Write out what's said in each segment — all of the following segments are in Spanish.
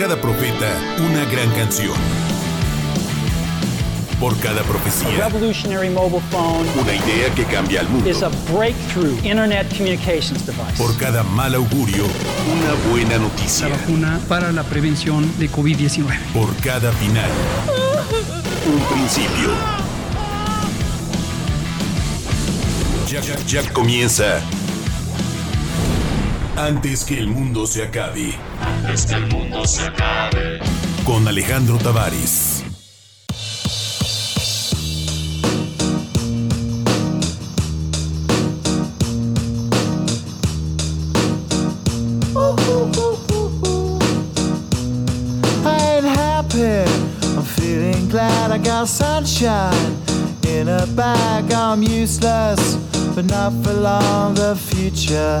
cada profeta, una gran canción. Por cada profecía, revolutionary mobile phone una idea que cambia al mundo. is a breakthrough internet communications device. Por cada mal augurio, una buena noticia. la vacuna para la prevención de COVID-19. Por cada final, un principio. Ya, ya- ya comienza. Antes que el mundo se acabe. Antes que el mundo se acabe. Con Alejandro Tavares. I ain't happy. I'm feeling glad I got sunshine in a bag. I'm useless, but not for long. The future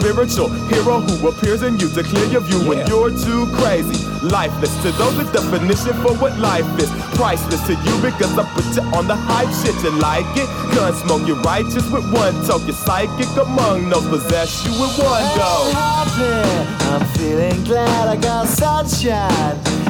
spiritual hero who appears in you to clear your view when you're too crazy. Lifeless to those, the definition for what life is. Priceless to you because I put you on the hype shit. You like it? Gun smoke, you're righteous with one toke. You're psychic among those possess you with one go. happy. I'm feeling glad I got sunshine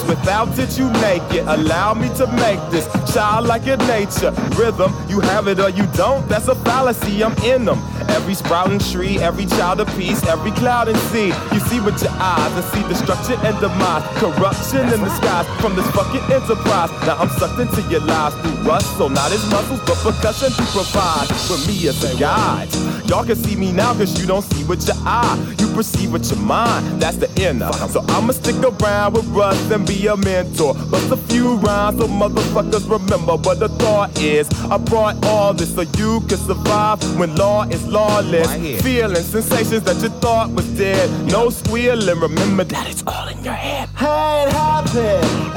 Without it, you make it. Allow me to make this child like in nature. Rhythm, you have it or you don't. That's a fallacy. I'm in them. Every sprouting tree, every child of peace, every cloud and sea. You see with your eyes and see destruction and demise. Corruption in the skies from this fucking enterprise. Now I'm sucked into your lies through rust. So not his muscles, but percussion to provide with me as a guide. Y'all can see me now cause you don't see with your eye. You perceive with your mind. That's the inner. So I'ma stick around with Russ and be a mentor. Bust a few rhymes so motherfuckers remember what the thought is. I brought all this so you can survive when law is lawless. Feeling sensations that you thought was dead. No squealing. Remember that it's all in your head. I ain't happy.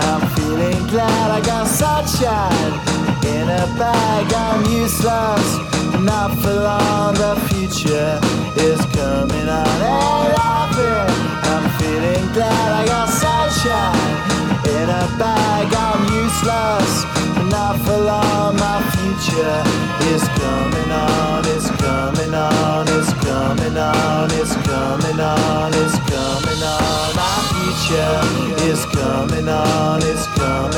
I'm feeling glad I got sunshine in a bag. I'm useless, not for long. The future is coming on. Ain't happy. I'm feeling glad I got sunshine in a bag. I'm useless, for long. My future is coming on. It's coming on. It's coming on. It's coming on. It's coming on. My future is coming on. It's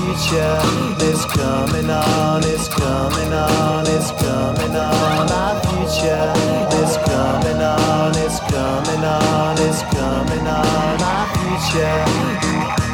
future is coming on. It's coming on. It's coming on. My future is coming on. It's coming on. It's coming on. My future.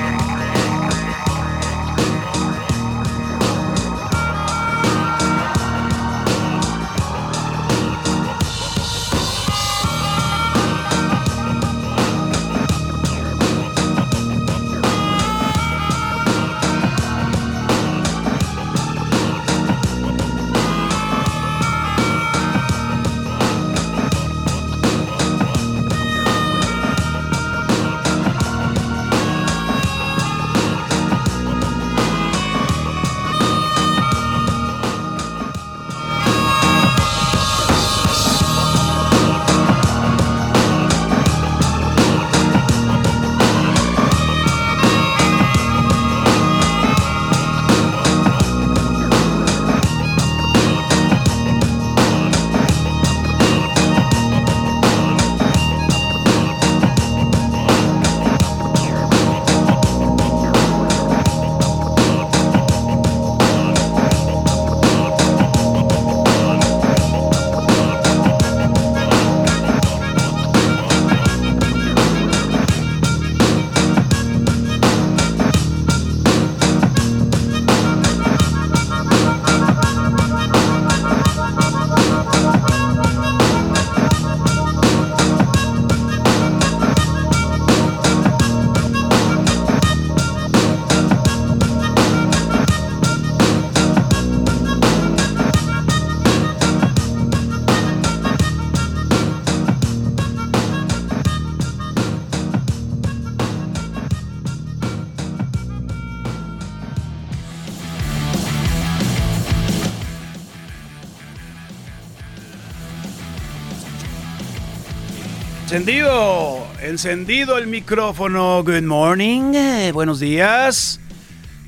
Encendido, encendido el micrófono. Good morning, eh, buenos días.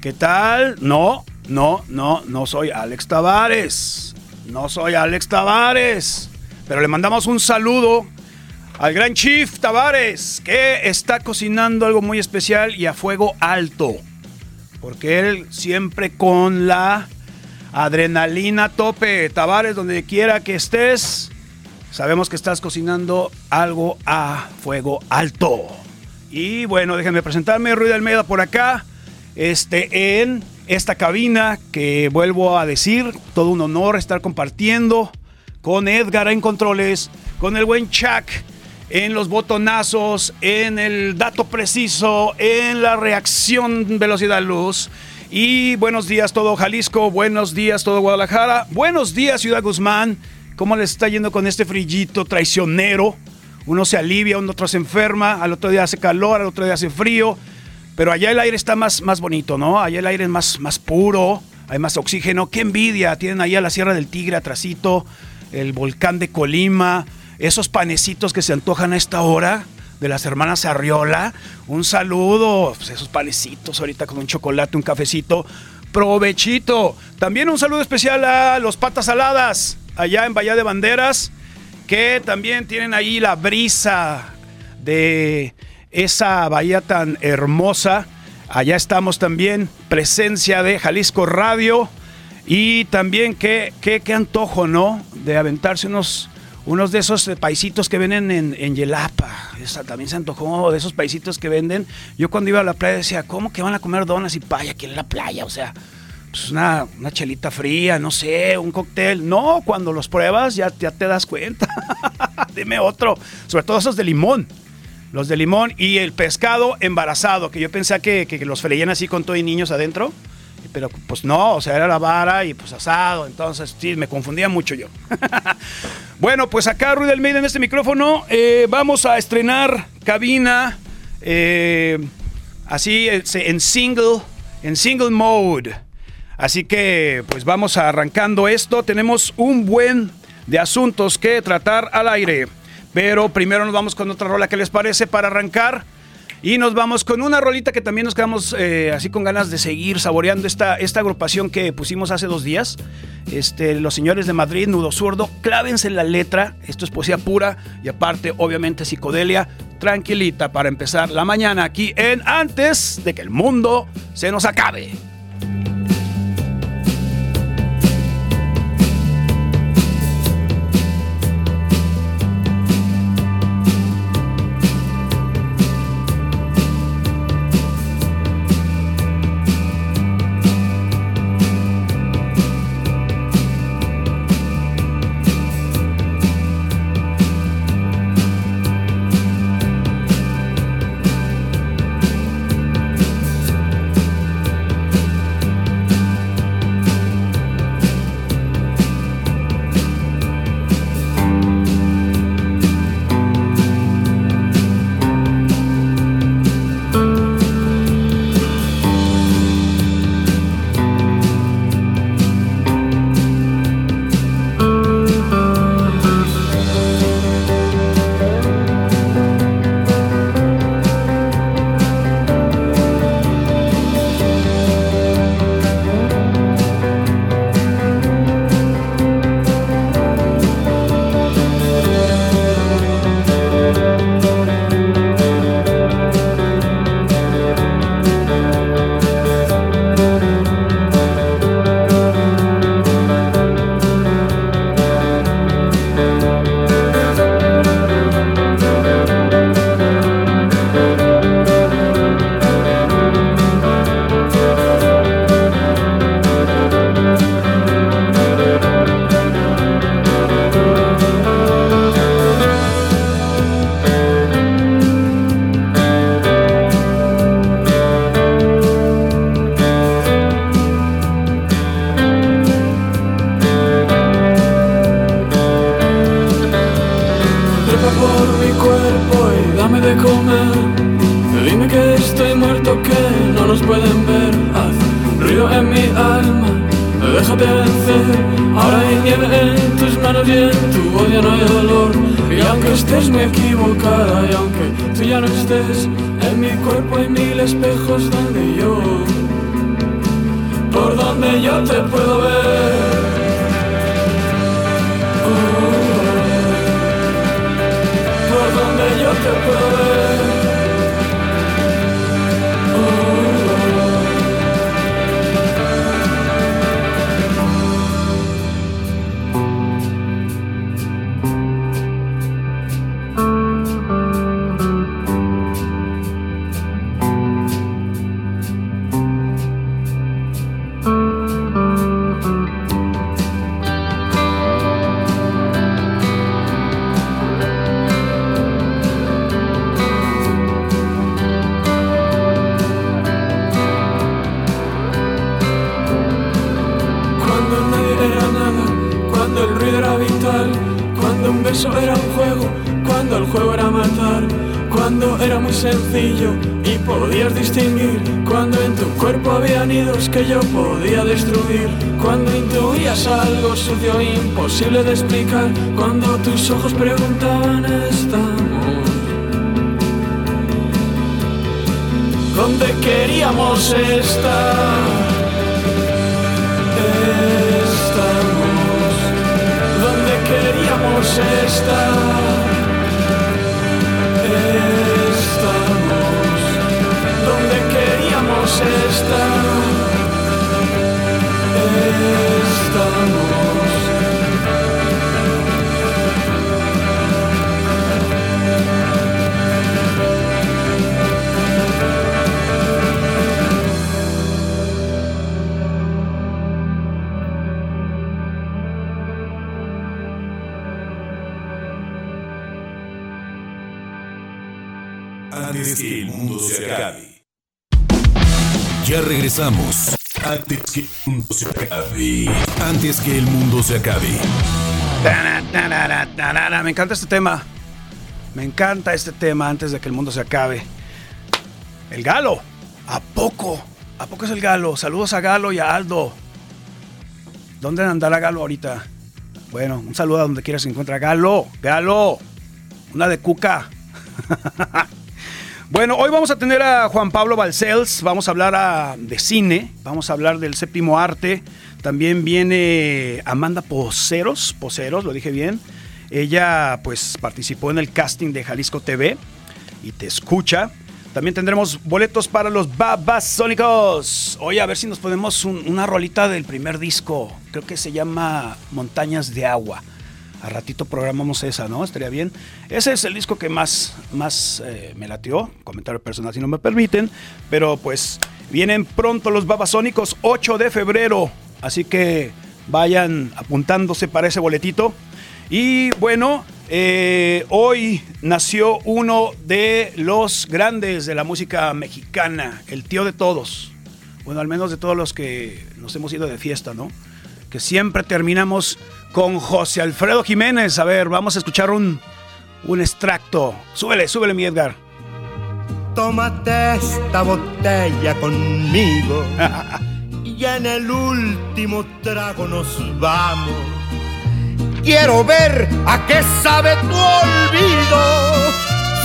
¿Qué tal? No, no, no, no soy Alex Tavares. No soy Alex Tavares. Pero le mandamos un saludo al gran Chief Tavares, que está cocinando algo muy especial y a fuego alto. Porque él siempre con la adrenalina tope. Tavares, donde quiera que estés, sabemos que estás cocinando algo a fuego alto. Y bueno, déjenme presentarme, Ruiz Almeida por acá, este, en esta cabina que vuelvo a decir, todo un honor estar compartiendo con Edgar en controles, con el buen Chuck en los botonazos, en el dato preciso, en la reacción velocidad luz. Y buenos días todo Jalisco, buenos días todo Guadalajara, buenos días Ciudad Guzmán. ¿Cómo les está yendo con este frillito traicionero? Uno se alivia, uno otro se enferma, al otro día hace calor, al otro día hace frío. Pero allá el aire está más, más bonito, ¿no? Allá el aire es más, más puro, hay más oxígeno. ¡Qué envidia! Tienen allá la Sierra del Tigre atrasito, el volcán de Colima, esos panecitos que se antojan a esta hora de las hermanas Arriola. Un saludo, pues esos panecitos ahorita con un chocolate, un cafecito. Provechito. También un saludo especial a los patas saladas allá en Bahía de Banderas, que también tienen ahí la brisa de esa bahía tan hermosa. Allá estamos también, presencia de Jalisco Radio. Y también qué, qué, antojo, ¿no? De aventarse unos unos de esos paisitos que venden en, Yelapa. También se antojó de esos paisitos que venden. Yo cuando iba a la playa decía, ¿cómo que van a comer donas y paya aquí en la playa? O sea, pues una, una chelita fría, no sé, un cóctel. No, cuando los pruebas ya, ya te das cuenta. Dime otro. Sobre todo esos de limón. Los de limón y el pescado embarazado, que yo pensé que, que, los freían así con todo y niños adentro. Pero pues no, o sea, era la vara y pues asado. Entonces, sí, me confundía mucho yo. bueno, pues acá Rudy Almeida en este micrófono. eh, vamos a estrenar cabina. eh, así en single, en single mode. Así que pues vamos arrancando esto. Tenemos un buen de asuntos que tratar al aire. Pero primero nos vamos con otra rola que les parece para arrancar. Y nos vamos con una rolita que también nos quedamos eh, así con ganas de seguir saboreando esta, esta agrupación que pusimos hace dos días. Este, los señores de Madrid, Nudo Zurdo, clávense en la letra. Esto es poesía pura y aparte, obviamente, psicodelia tranquilita para empezar la mañana aquí en Antes de que el mundo se nos acabe. Encanta este tema. Me encanta este tema antes de que el mundo se acabe. El Galo. ¿A poco? ¿A poco es el Galo? Saludos a Galo y a Aldo. ¿Dónde andará Galo ahorita? Bueno, un saludo a donde quiera se encuentra Galo. Galo. Una de Cuca. Bueno, hoy vamos a tener a Juan Pablo Balcells, vamos a hablar a- de cine, vamos a hablar del séptimo arte. También viene Amanda Poceros, Poceros, lo dije bien. Ella pues participó en el casting de Jalisco TV y te escucha. También tendremos boletos para los Babasónicos. Oye, a ver si nos ponemos un- una rolita del primer disco. Creo que se llama Montañas de Agua. A ratito programamos esa, ¿no? Estaría bien. Ese es el disco que más, más eh, me latió. Comentario personal si no me permiten. Pero pues vienen pronto los Babasónicos, 8 de febrero. Así que vayan apuntándose para ese boletito. Y bueno, eh, hoy nació uno de los grandes de la música mexicana, el tío de todos. Bueno, al menos de todos los que nos hemos ido de fiesta, ¿no? Que siempre terminamos con José Alfredo Jiménez. A ver, vamos a escuchar un, un extracto. Súbele, súbele, mi Edgar. Tómate esta botella conmigo y en el último trago nos vamos. Quiero ver a qué sabe tu olvido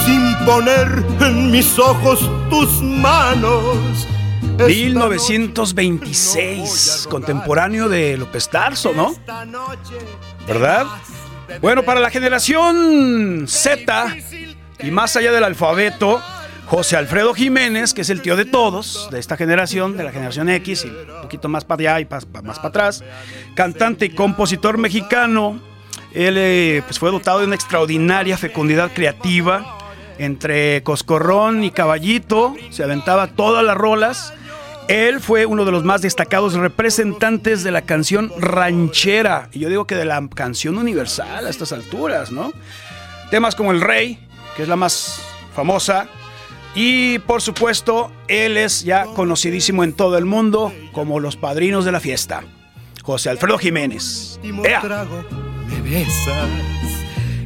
sin poner en mis ojos tus manos. Esta 1926, contemporáneo de López Tarso, ¿no? ¿Verdad? Bueno, para la generación Z y más allá del alfabeto, José Alfredo Jiménez, que es el tío de todos, de esta generación, de la generación X y un poquito más para allá y más para atrás, cantante y compositor mexicano, él eh, pues fue dotado de una extraordinaria fecundidad creativa. Entre Coscorrón y Caballito se aventaba todas las rolas. Él fue uno de los más destacados representantes de la canción ranchera. Y yo digo que de la canción universal a estas alturas, ¿no? Temas como El Rey, que es la más famosa. Y por supuesto, él es ya conocidísimo en todo el mundo como los padrinos de la fiesta. José Alfredo Jiménez. ¡Ea! Me besas.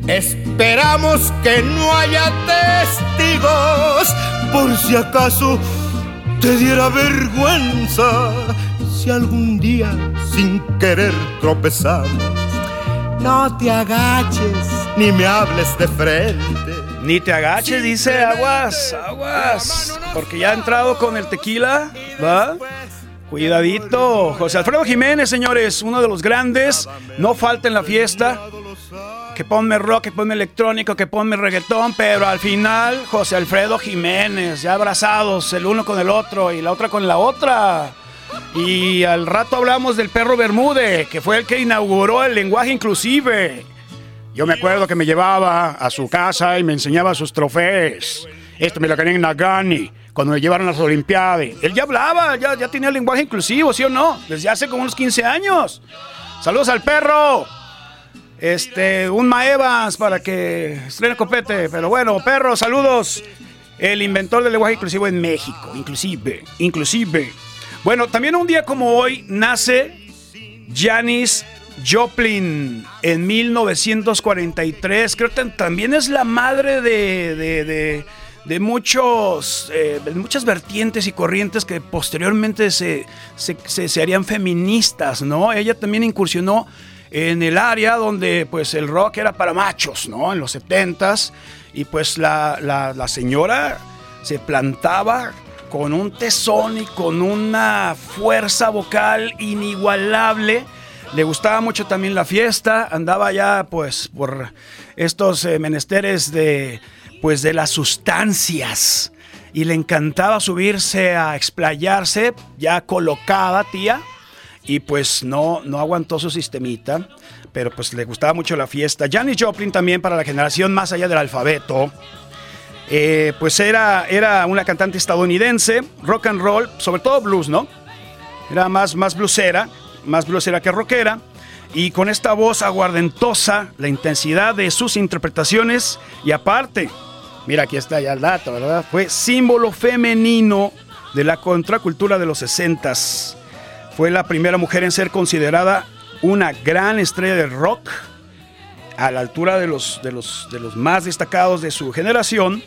Esperamos que no haya testigos por si acaso te diera vergüenza si algún día sin querer tropezamos. No te agaches ni me hables de frente. Ni te agaches, dice aguas, aguas. Porque ya ha entrado con el tequila, ¿va? Cuidadito. José Alfredo Jiménez, señores, uno de los grandes. No falta en la fiesta. Que ponme rock, que ponme electrónico, que ponme reggaetón, pero al final José Alfredo Jiménez, ya abrazados el uno con el otro y la otra con la otra. Y al rato hablamos del perro Bermúdez, que fue el que inauguró el lenguaje inclusive. Yo me acuerdo que me llevaba a su casa y me enseñaba sus trofeos. Esto me lo querían en Nagani, cuando me llevaron a las Olimpiadas. Él ya hablaba, ya, tenía el lenguaje inclusivo, ¿sí o no? Desde hace como unos 15 años. Saludos al perro. Este, un Maevas para que estrene copete. Pero bueno, perro, saludos. El inventor del lenguaje inclusivo en México, inclusive, inclusive. Bueno, también un día como hoy nace Janis Joplin en 1943. Creo que también es la madre de, de muchos, eh, muchas vertientes y corrientes que posteriormente se, se, se, harían feministas, ¿no? Ella también incursionó en el área donde pues el rock era para machos, ¿no? En los 70s. Y pues la, la, la señora se plantaba con un tesón y con una fuerza vocal inigualable. Le gustaba mucho también la fiesta, andaba ya pues por estos eh, menesteres de pues de las sustancias y le encantaba subirse a explayarse ya colocada, tía, y pues no no aguantó su sistemita, pero pues le gustaba mucho la fiesta. Janis Joplin también para la generación más allá del alfabeto. Eh, pues era, era una cantante estadounidense, rock and roll, sobre todo blues, ¿no? Era más, más bluesera, más bluesera que rockera. Y con esta voz aguardentosa, la intensidad de sus interpretaciones y aparte, mira aquí está ya el dato, ¿verdad? Fue símbolo femenino de la contracultura de los 60 Fue la primera mujer en ser considerada una gran estrella del rock a la altura de los, de los, de los más destacados de su generación.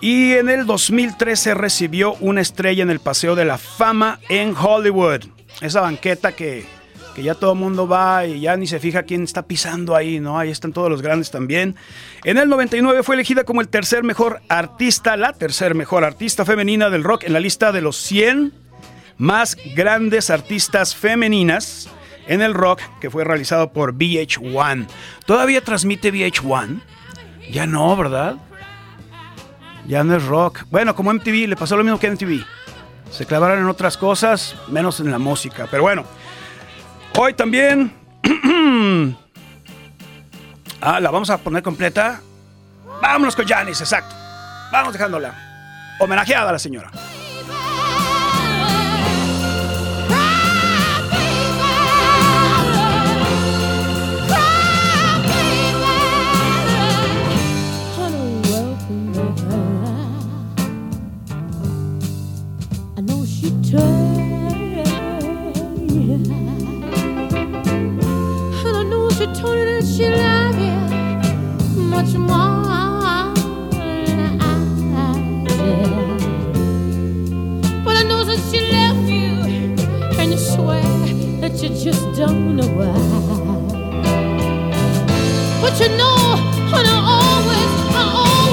Y en el 2013 recibió una estrella en el Paseo de la Fama en Hollywood. Esa banqueta que, que ya todo el mundo va y ya ni se fija quién está pisando ahí, ¿no? Ahí están todos los grandes también. En el 99 fue elegida como el tercer mejor artista, la tercer mejor artista femenina del rock en la lista de los 100 más grandes artistas femeninas en el rock que fue realizado por VH1. ¿Todavía transmite VH1? Ya no, ¿verdad? Ya no es rock. Bueno, como MTV, le pasó lo mismo que MTV. Se clavaron en otras cosas, menos en la música. Pero bueno, hoy también... ah, la vamos a poner completa. Vámonos con Janis, exacto. Vamos dejándola. Homenajeada a la señora. She you much more than I. But I know that she you, and you swear that you just don't know why. But you know, I always, I always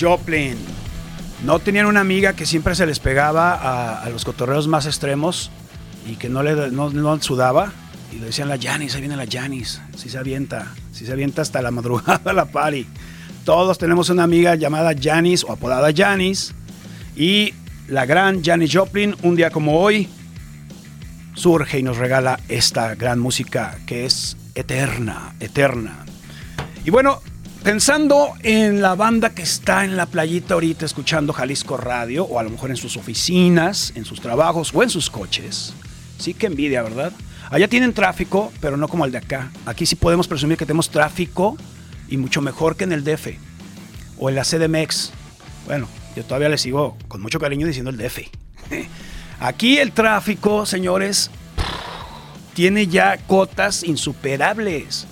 Joplin. No tenían una amiga que siempre se les pegaba a, los cotorreos más extremos y que no le no, no sudaba. Y le decían la Janis, ahí viene la Janis. Si se avienta, si se avienta hasta la madrugada la party. Todos tenemos una amiga llamada Janis o apodada Janis. Y la gran Janis Joplin, un día como hoy, surge y nos regala esta gran música que es eterna, eterna. Y bueno, pensando en la banda que está en la playita ahorita escuchando Jalisco Radio, o a lo mejor en sus oficinas, en sus trabajos o en sus coches, sí que envidia, ¿verdad? Allá tienen tráfico, pero no como el de acá. Aquí sí podemos presumir que tenemos tráfico y mucho mejor que en el DF o en la CDMX. Bueno, yo todavía le sigo con mucho cariño diciendo el DF. Aquí el tráfico, señores, tiene ya cotas insuperables.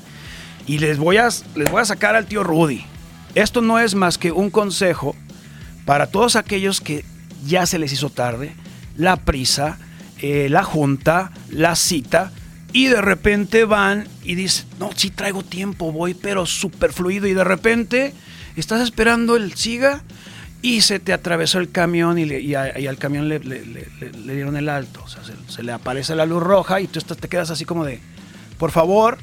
Y les voy, a, les voy a sacar al tío Rudy. Esto no es más que un consejo para todos aquellos que ya se les hizo tarde, la prisa, eh, la junta, la cita, y de repente van y dicen, no, sí traigo tiempo, voy, pero súper fluido, y de repente estás esperando el siga y se te atravesó el camión y, al camión le, dieron el alto, o sea, se, se le aparece la luz roja y tú te quedas así como de, por favor,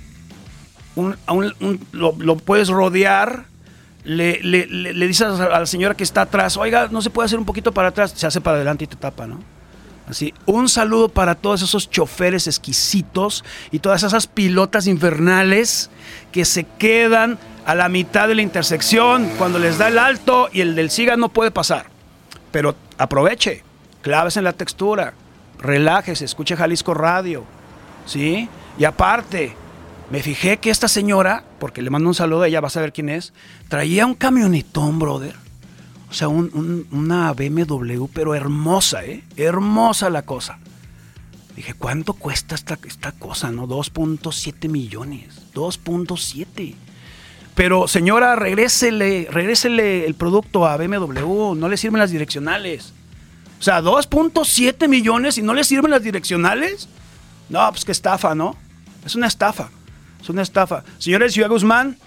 lo, puedes rodear, le- le dices a la señora que está atrás, oiga, no se puede hacer un poquito para atrás, se hace para adelante y te tapa, ¿no? Así, un saludo para todos esos choferes exquisitos y todas esas pilotas infernales que se quedan a la mitad de la intersección cuando les da el alto y el del siga no puede pasar. Pero aproveche, claves en la textura, relájese, escuche Jalisco Radio, ¿sí? Y aparte, me fijé que esta señora, porque le mando un saludo a ella, vas a ver quién es, traía un camionetón, brother. O sea, un- un- una BMW, pero hermosa, ¿eh? Hermosa la cosa. Dije, ¿cuánto cuesta esta, esta cosa, no? 2.7 millones. 2.7. Pero, señora, regrésele, regrésele el producto a BMW. No le sirven las direccionales. O sea, 2.7 millones y no le sirven las direccionales. No, pues qué estafa, ¿no? Es una estafa. Es una estafa. Señores Ciudad Guzmán,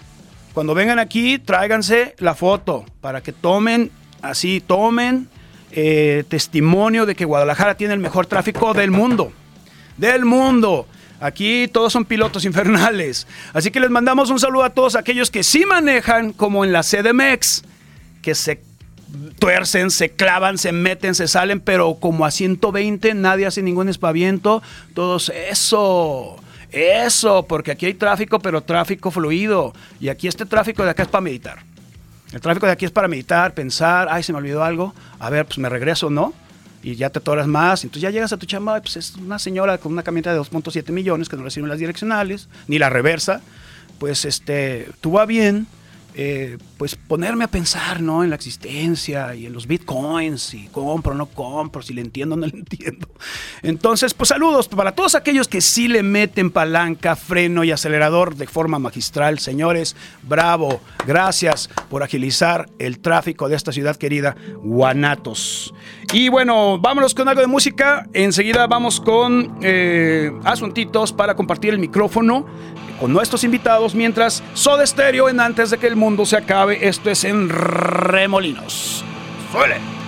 cuando vengan aquí, tráiganse la foto para que tomen, así, tomen eh, testimonio de que Guadalajara tiene el mejor tráfico del mundo. Del mundo. Aquí todos son pilotos infernales. Así que les mandamos un saludo a todos aquellos que sí manejan, como en la CDMX, que se tuercen, se clavan, se meten, se salen, pero como a 120 nadie hace ningún espaviento. Todos, eso, eso, porque aquí hay tráfico, pero tráfico fluido. Y aquí este tráfico de acá es para meditar. El tráfico de aquí es para meditar, pensar, ay, se me olvidó algo, a ver, pues me regreso, ¿no? Y ya te atoras más, entonces ya llegas a tu chamba, pues es una señora con una camioneta de 2.7 millones que no reciben las direccionales, ni la reversa, pues este, tú va bien, eh, pues ponerme a pensar, ¿no? En la existencia y en los bitcoins, si compro o no compro, si le entiendo o no le entiendo. Entonces, pues saludos para todos aquellos que sí le meten palanca, freno y acelerador de forma magistral. Señores, bravo, gracias por agilizar el tráfico de esta ciudad querida, Guanatos. Y bueno, vámonos con algo de música. Enseguida vamos con eh, asuntitos para compartir el micrófono con nuestros invitados mientras Soda Stereo en Antes de que el mundo se acabe. Esto es en Remolinos. ¡Suele!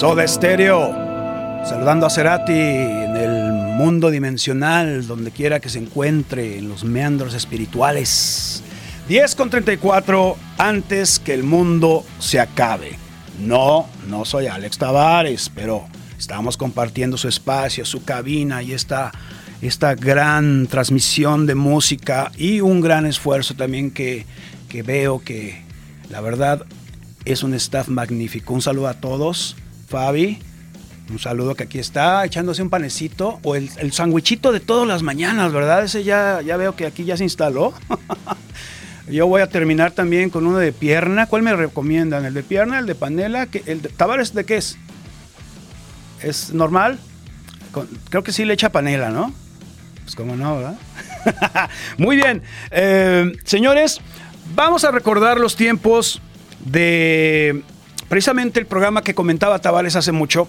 Soda Stereo, saludando a Cerati en el mundo dimensional, donde quiera que se encuentre, en los meandros espirituales 10 con 34 antes que el mundo se acabe. No, no soy Alex Tavares, pero estamos compartiendo su espacio, su cabina y esta, esta gran transmisión de música y un gran esfuerzo también que, que veo que la verdad es un staff magnífico. Un saludo a todos. Fabi, un saludo que aquí está echándose un panecito o el, el de todas las mañanas, ¿verdad? Ese ya, ya veo que aquí ya se instaló. Yo voy a terminar también con uno de pierna. ¿Cuál me recomiendan? ¿El de pierna? ¿El de panela? ¿Qué- ¿El de de qué es? ¿Es normal? Creo que sí le echa panela, ¿no? Pues como no, ¿verdad? Muy bien. Eh, señores, vamos a recordar los tiempos de precisamente el programa que comentaba Tavares hace mucho,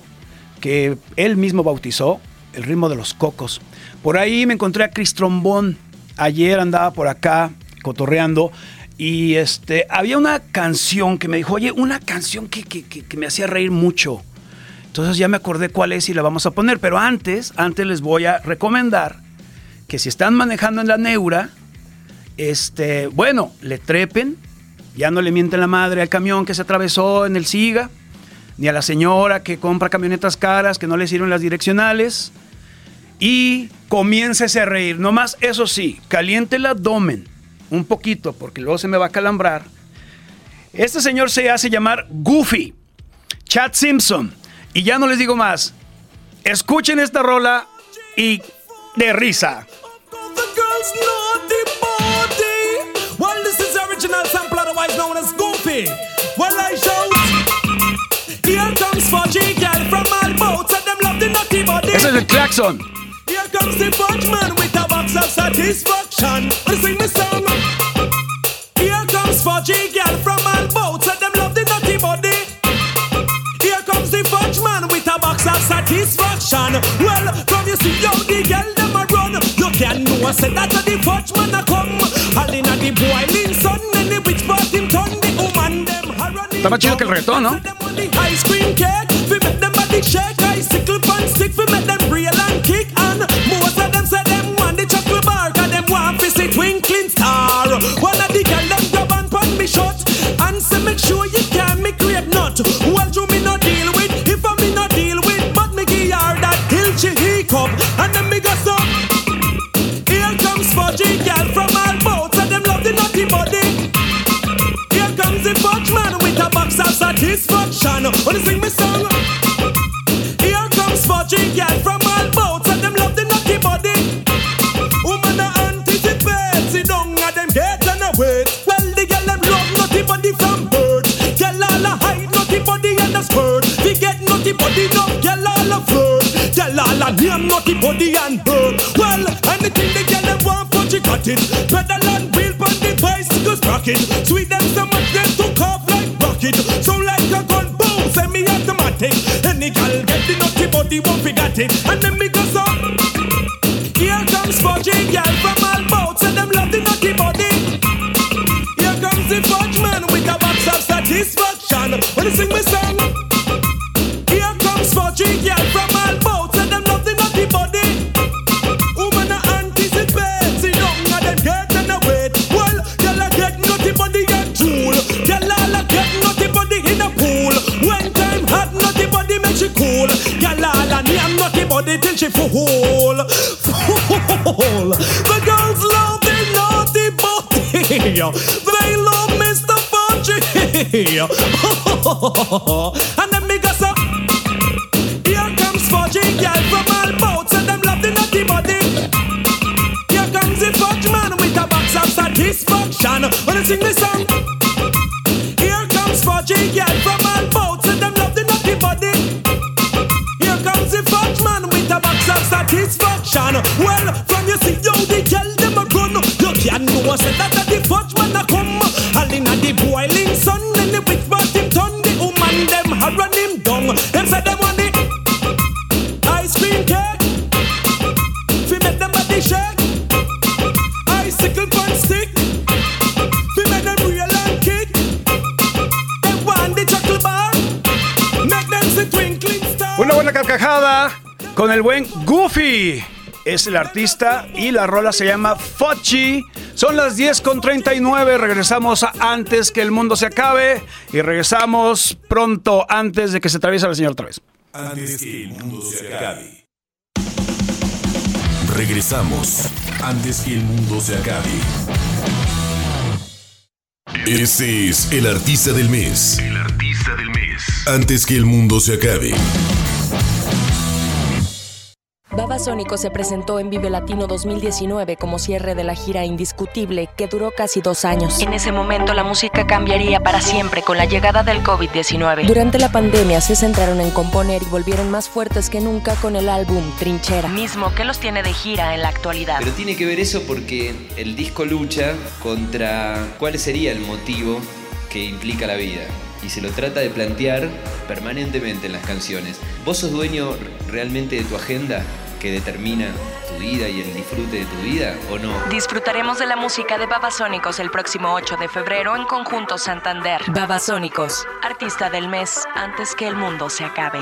que él mismo bautizó, El ritmo de los cocos. Por ahí me encontré a Chris Trombón. Ayer andaba por acá cotorreando y este, había una canción que me dijo, oye, una canción que, que- que- que me hacía reír mucho. Entonces ya me acordé cuál es y la vamos a poner. Pero antes, antes les voy a recomendar que si están manejando en la neura, este, bueno, le trepen, ya no le mienten la madre al camión que se atravesó en el SIGA, ni a la señora que compra camionetas caras que no le sirven las direccionales, y comiéncese a reír. Nomás, eso sí, caliente el abdomen un poquito, porque luego se me va a calambrar. Este señor se hace llamar Goofy, Chad Simpson, y ya no les digo más. Escuchen esta rola y de risa. From all boats, and them love the body. Ese es el claxon. Here comes the fudge man with a box of satisfaction. Sing the song. Here comes Fudgy girl from all boats, and them love the naughty body. Here comes the with a box of satisfaction. Well, come you see how the girl them a run. You can know I said that the a come. All in a the boiling sun, and the Está más chido que el reggaetón, ¿no? One of the them and me satisfaction. Wanna sing me song? Here comes fudgy girl from all boats and them love the naughty body. Woman a anticipate, sit down and them get and a wait. Well, the girl them love naughty body from birth. Girl all a hide naughty body and a skirt. We get naughty body no girl all a flirt. Girl all a name naughty body and bird. Well, anything the girl them want, fudgy got it. Pedal and wheel on the bicycle sprocket. Sweet them so much them took off like rocket. So like a. Any girl get the naughty body won't forget it. And then me go so. Here comes fudgy girl from all boats and them love the naughty body. Here comes the fudge man with a box of satisfaction. When you sing me song. Full. Full. The girls love the naughty body. They love Mr. Fudgy. and then me go. Here comes Fudgy girl from all boats and them love the naughty body. Here comes the fudge man with a box of satisfaction. Wanna sing this song? Con el buen Goofy. Es el artista y la rola se llama Fudgy Son las 10 con 39. Regresamos a antes que el mundo se acabe. Y regresamos pronto antes de que se atraviese la señora otra vez. Antes que el mundo se acabe. Regresamos antes que el mundo se acabe. Ese es el artista del mes. El artista del mes. Antes que el mundo se acabe. Babasónico se presentó en Vive Latino 2019 como cierre de la gira indiscutible que duró casi dos años. En ese momento la música cambiaría para siempre con la llegada del COVID-19. Durante la pandemia se centraron en componer y volvieron más fuertes que nunca con el álbum Trinchera, mismo que los tiene de gira en la actualidad. Pero tiene que ver eso porque el disco lucha contra cuál sería el motivo que implica la vida. Y se lo trata de plantear permanentemente en las canciones. ¿Vos sos dueño realmente de tu agenda que determina tu vida y el disfrute de tu vida o no? Disfrutaremos de la música de Babasónicos el próximo 8 de febrero en Conjunto Santander. Babasónicos, artista del mes antes que el mundo se acabe.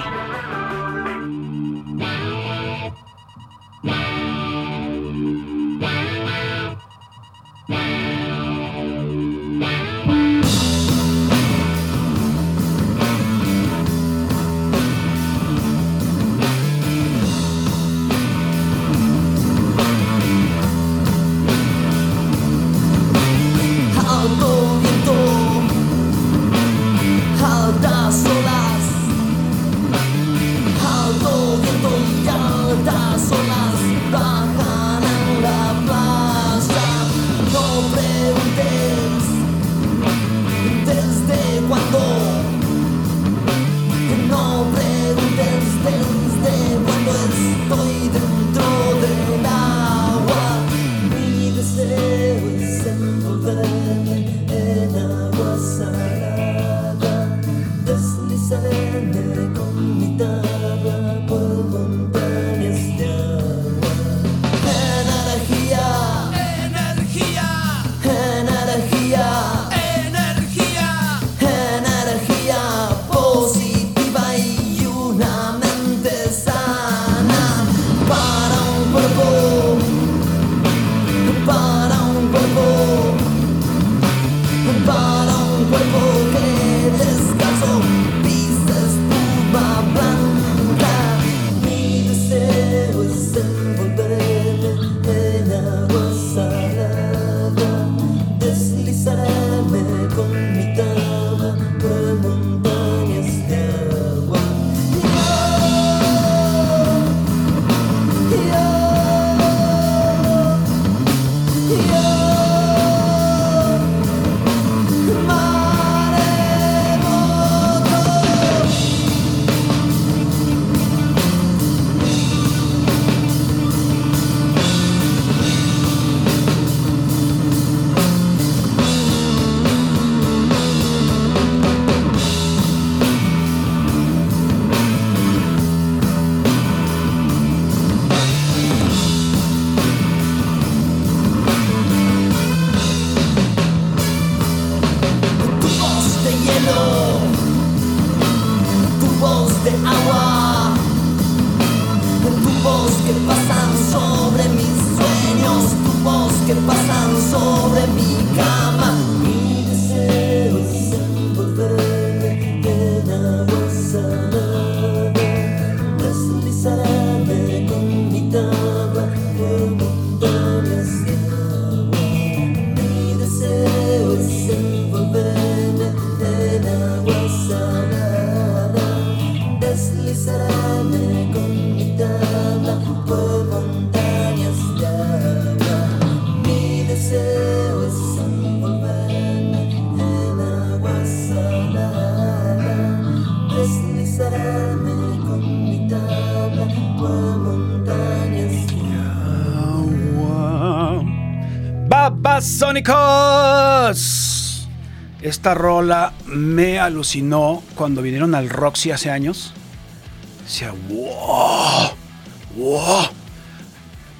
Babasónicos. Esta rola me alucinó cuando vinieron al Roxy hace años. Decía, wow, wow.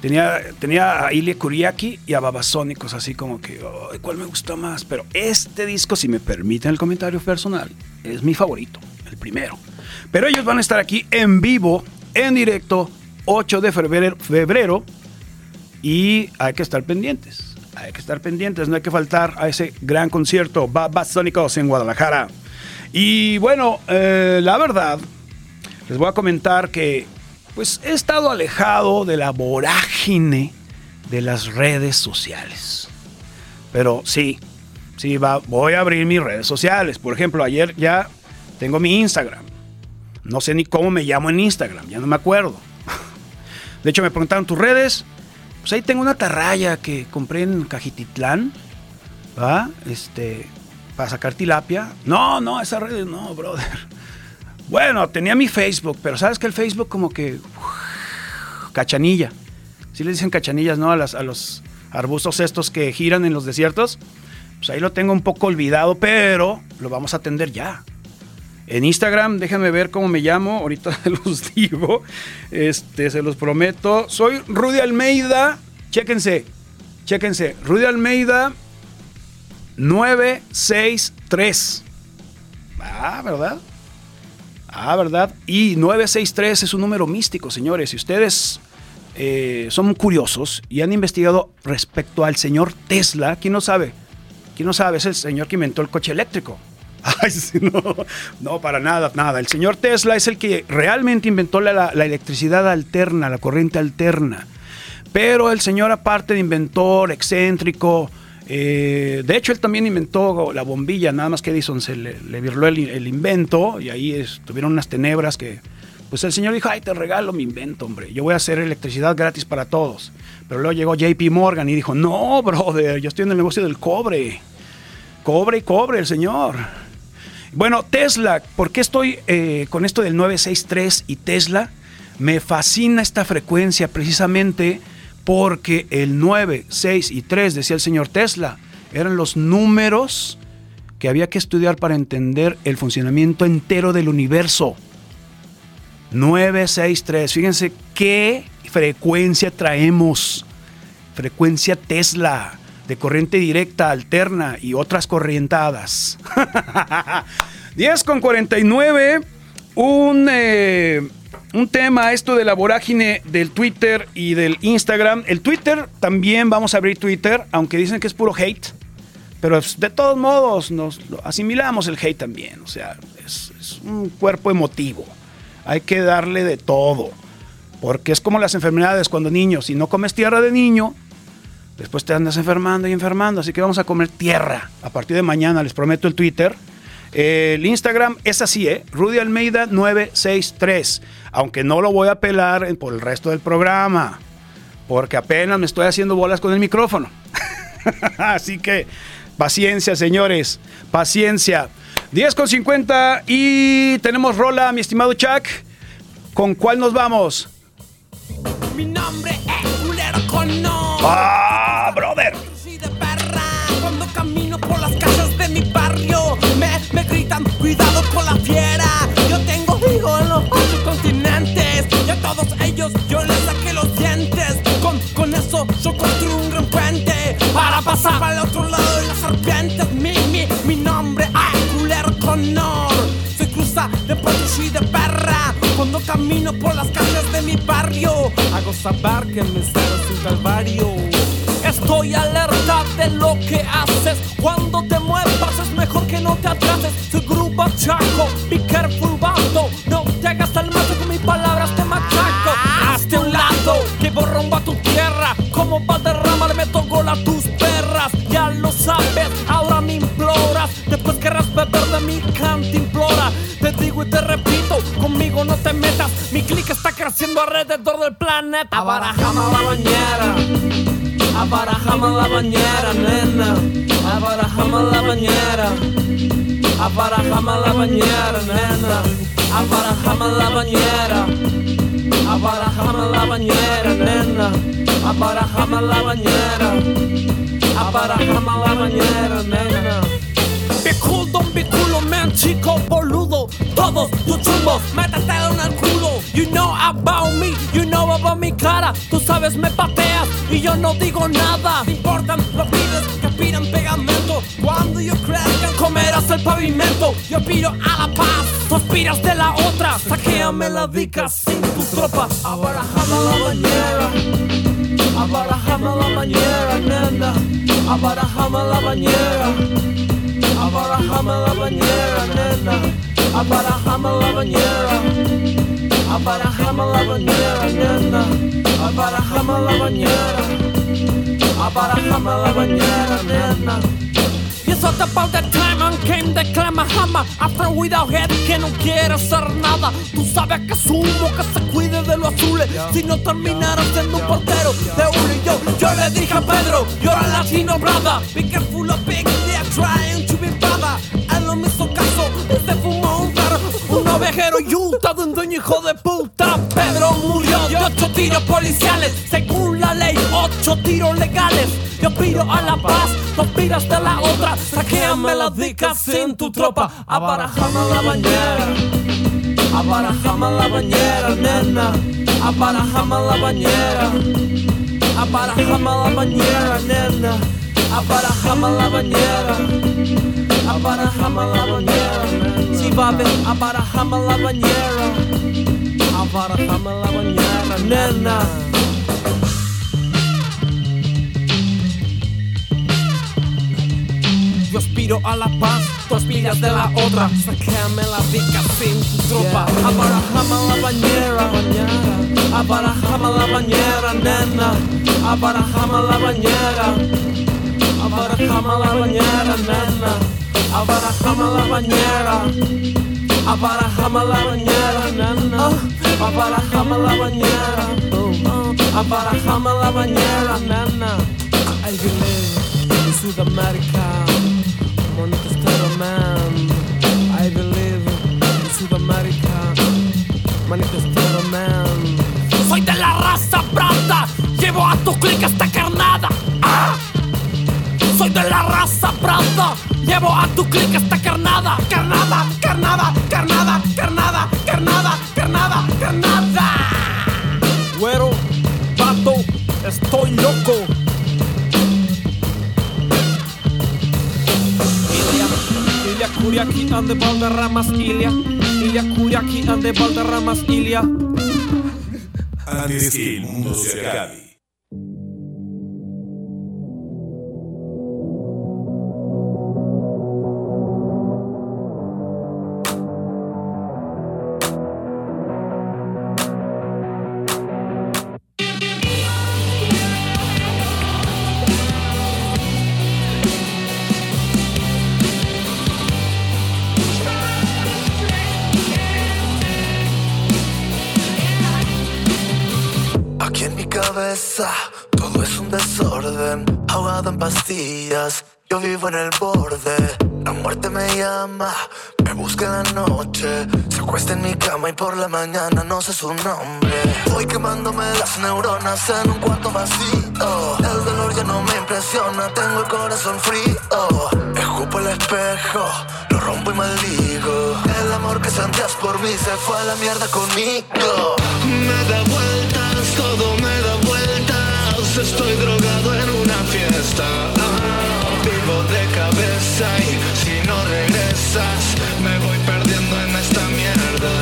Tenía, tenía a Ilya Kuriaki y a Babasónicos, así como que, "Ay, ¿cuál me gusta más? Pero este disco, si me permiten el comentario personal, es mi favorito, el primero. Pero ellos van a estar aquí en vivo, en directo, 8 de febrero y hay que estar pendientes. Hay que estar pendientes, no hay que faltar a ese gran concierto, Babasónicos en Guadalajara. Y bueno, eh, la verdad, les voy a comentar que pues he estado alejado de la vorágine de las redes sociales. Pero sí, sí, va, voy a abrir mis redes sociales. Por ejemplo, ayer ya tengo mi Instagram. No sé ni cómo me llamo en Instagram, ya no me acuerdo. De hecho, me preguntaron tus redes. Pues ahí tengo una tarraya que compré en Cajititlán. ¿Va? Este. Para sacar tilapia. No, no, esa redes no, brother. Bueno, tenía mi Facebook, pero sabes que el Facebook como que. cachanilla. Sí le dicen cachanillas, ¿no? A, las, a los arbustos estos que giran en los desiertos. Pues ahí lo tengo un poco olvidado, pero lo vamos a atender ya. En Instagram, déjenme ver cómo me llamo, ahorita los digo, este, se los prometo. Soy Rudy Almeida, chéquense, chéquense, Rudy Almeida 963. Ah, ¿verdad? Ah, ¿verdad? Y 963 es un número místico, señores. Si ustedes eh, son curiosos y han investigado respecto al señor Tesla, ¿quién no sabe? ¿Quién no sabe? Es el señor que inventó el coche eléctrico. Ay, no, no, para nada, nada. El señor Tesla es el que realmente inventó la, electricidad alterna, la corriente alterna. Pero el señor, aparte de inventor, excéntrico, eh, de hecho él también inventó la bombilla, nada más que Edison se le, le virló el, invento y ahí estuvieron unas tenebras que, pues el señor dijo, ay, te regalo mi invento, hombre, yo voy a hacer electricidad gratis para todos. Pero luego llegó JP Morgan y dijo, no, brother, yo estoy en el negocio del cobre. Cobre y cobre el señor. Bueno, Tesla, ¿por qué estoy eh, con esto del 963 y Tesla? Me fascina esta frecuencia precisamente porque el 9, 6 y 3, decía el señor Tesla, eran los números que había que estudiar para entender el funcionamiento entero del universo. 963, fíjense qué frecuencia traemos. Frecuencia Tesla de corriente directa, alterna y otras corrientadas. 10 con 49, un, eh, un tema, esto de la vorágine del Twitter y del Instagram. El Twitter también vamos a abrir Twitter, aunque dicen que es puro hate. Pero de todos modos nos asimilamos el hate también. O sea, es, es un cuerpo emotivo. Hay que darle de todo. Porque es como las enfermedades cuando niños, si no comes tierra de niño, Después te andas enfermando y enfermando, así que vamos a comer tierra. A partir de mañana les prometo el Twitter. el Instagram es así, ¿eh? Rudy Almeida 963. Aunque no lo voy a pelar por el resto del programa. Porque apenas me estoy haciendo bolas con el micrófono. así que paciencia, señores. Paciencia. 10 con 50 y tenemos rola, mi estimado Chuck. ¿Con cuál nos vamos? Mi nombre es Culero con no. ¡Ah, brother! Cuando camino por las calles de mi barrio, me, me gritan, cuidado con la fiera. Yo tengo vivo en los ocho continentes. Y a todos ellos yo les saqué los dientes. Con, con eso yo construí un gran puente para pasar al otro lado de las serpientes. Mi, mi, mi nombre es Culero Connor. Soy cruza de pollo y de perra. Cuando camino por las calles de mi barrio, hago saber que me es un calvario. Estoy alerta de lo que haces. Cuando te muevas es mejor que no te atrases. Soy grupo chaco, be careful vato. No te hagas al macho con mis palabras te machaco. Hazte un lado, que borrón va tu tierra. Como va a derramarme gol a tus perras. Ya lo sabes, ahora me imploras. Después querrás beber de mi cantimplora. Te digo y te repito, conmigo no te metas. Mi clic está creciendo alrededor del planeta. Abarajama la bañera. Abarajama la bañera, nena. Abarajama la bañera. Abarajama la bañera, nena. Abarajama la bañera. Abarajama la bañera, nena. Abarajama la bañera. Abarajama la bañera, nena. Be cool, don't be culo, man, chico boludo. Todos tus chumbos, métetelo en el culo. You know about me, you know about mi cara. Tú sabes, me pateas y yo no digo nada. Te importan los pibes que pidan pegamento. Cuando yo crezca, comerás el pavimento. Yo aspiro a la paz, tú aspiras de la otra. Saquéame la dica sin tu tropa. Abarajame la bañera. Abarajame la bañera, nena. Abarajame la bañera. Abarajame la bañera, nena. Abarajame la bañera. Abarajame la bañera, nena. Abarajame la bañera. Abarajame la bañera, nena. It's all about that time and came the clamahama After without head que no quiere hacer nada. Tú sabes que asumo que se cuide de los azules. Si no terminara siendo un portero de uno y yo Yo le dije a Pedro, you're a Latino brother. Be careful of big, they're trying to be brother. Él no me hizo ovejero Utah de un hijo de puta Pedro murió de ocho tiros policiales Según la ley, ocho tiros legales yo piro a la paz, tú piras de la otra. Saqueame las dicas sin tu tropa. Abarajame la bañera. Abarajame la bañera, nena. Abarajame la bañera. Abarajame la bañera, nena. Abarajame la bañera. Abarajame la bañera. Ver, abarajame la bañera. Abarajame la bañera, nena. Yo aspiro a la paz, tú aspiras de la otra. Saqueame la dica sin tu tropa. Abarajame la bañera, abarajame la bañera, nena. Abarajame la bañera, abarajame la bañera, nena. Abarajame la bañera, abarajame la bañera, nena. Abarajame la bañera, abarajame la bañera, nena. I believe in Sudamérica. Manifestado man, I believe in Sudamérica. Manifestado man. A tu clic esta carnada. Carnada, carnada, carnada, carnada, carnada, carnada, carnada. Güero, pato, estoy loco. Ilia Kuriaki ande Valderramas Ilia Ilia Kuriaki ande Valderramas Ilia Antes que el mundo se acabe. Yo vivo en el borde, la muerte me llama, me busca en la noche. Se acuesta en mi cama y por la mañana no sé su nombre. Voy quemándome las neuronas en un cuarto vacío. El dolor ya no me impresiona, tengo el corazón frío. Escupo el espejo, lo rompo y maldigo. El amor que sentías por mí se fue a la mierda conmigo. Me da vueltas, todo me da vueltas. Estoy drogado en una fiesta. Vivo de cabeza y si no regresas, me voy perdiendo en esta mierda.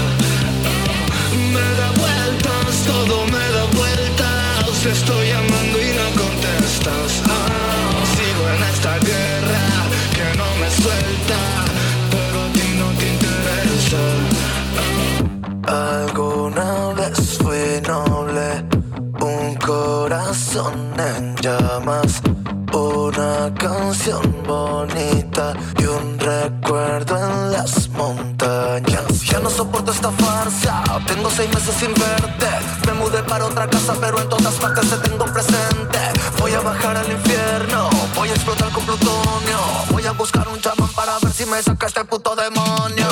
Me da vueltas, todo me da vueltas. Estoy llamando y no contestas. Ah, sigo en esta guerra corazón en llamas, una canción bonita y un recuerdo en las montañas. Ya no soporto esta farsa, tengo seis meses sin verte. Me mudé para otra casa, pero en todas partes te tengo presente. Voy a bajar al infierno, voy a explotar con plutonio. Voy a buscar un chamán para ver si me saca este puto demonio.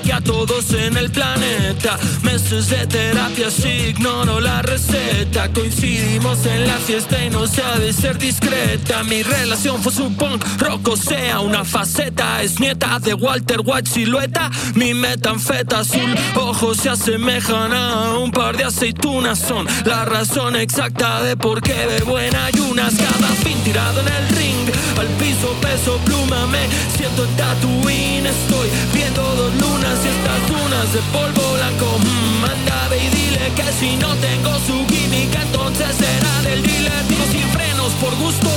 Que a todos en el planeta meses de terapia si ignoro la receta. Coincidimos en la fiesta y no se ha de ser discreta. Mi relación fue su punk rock, o sea, una faceta. Es nieta de Walter White, silueta. Mi metanfeta azul, ojos se asemejan a un par de aceitunas. Son la razón exacta de por qué bebo en ayunas. Cada fin tirado en el ring, al piso peso pluma. Me siento en Tatooine, estoy viendo dos lunas y estas dunas de polvo blanco. Mm, anda, ve y dile que si no tengo su química, entonces será del dealer. Digo sin frenos por gusto,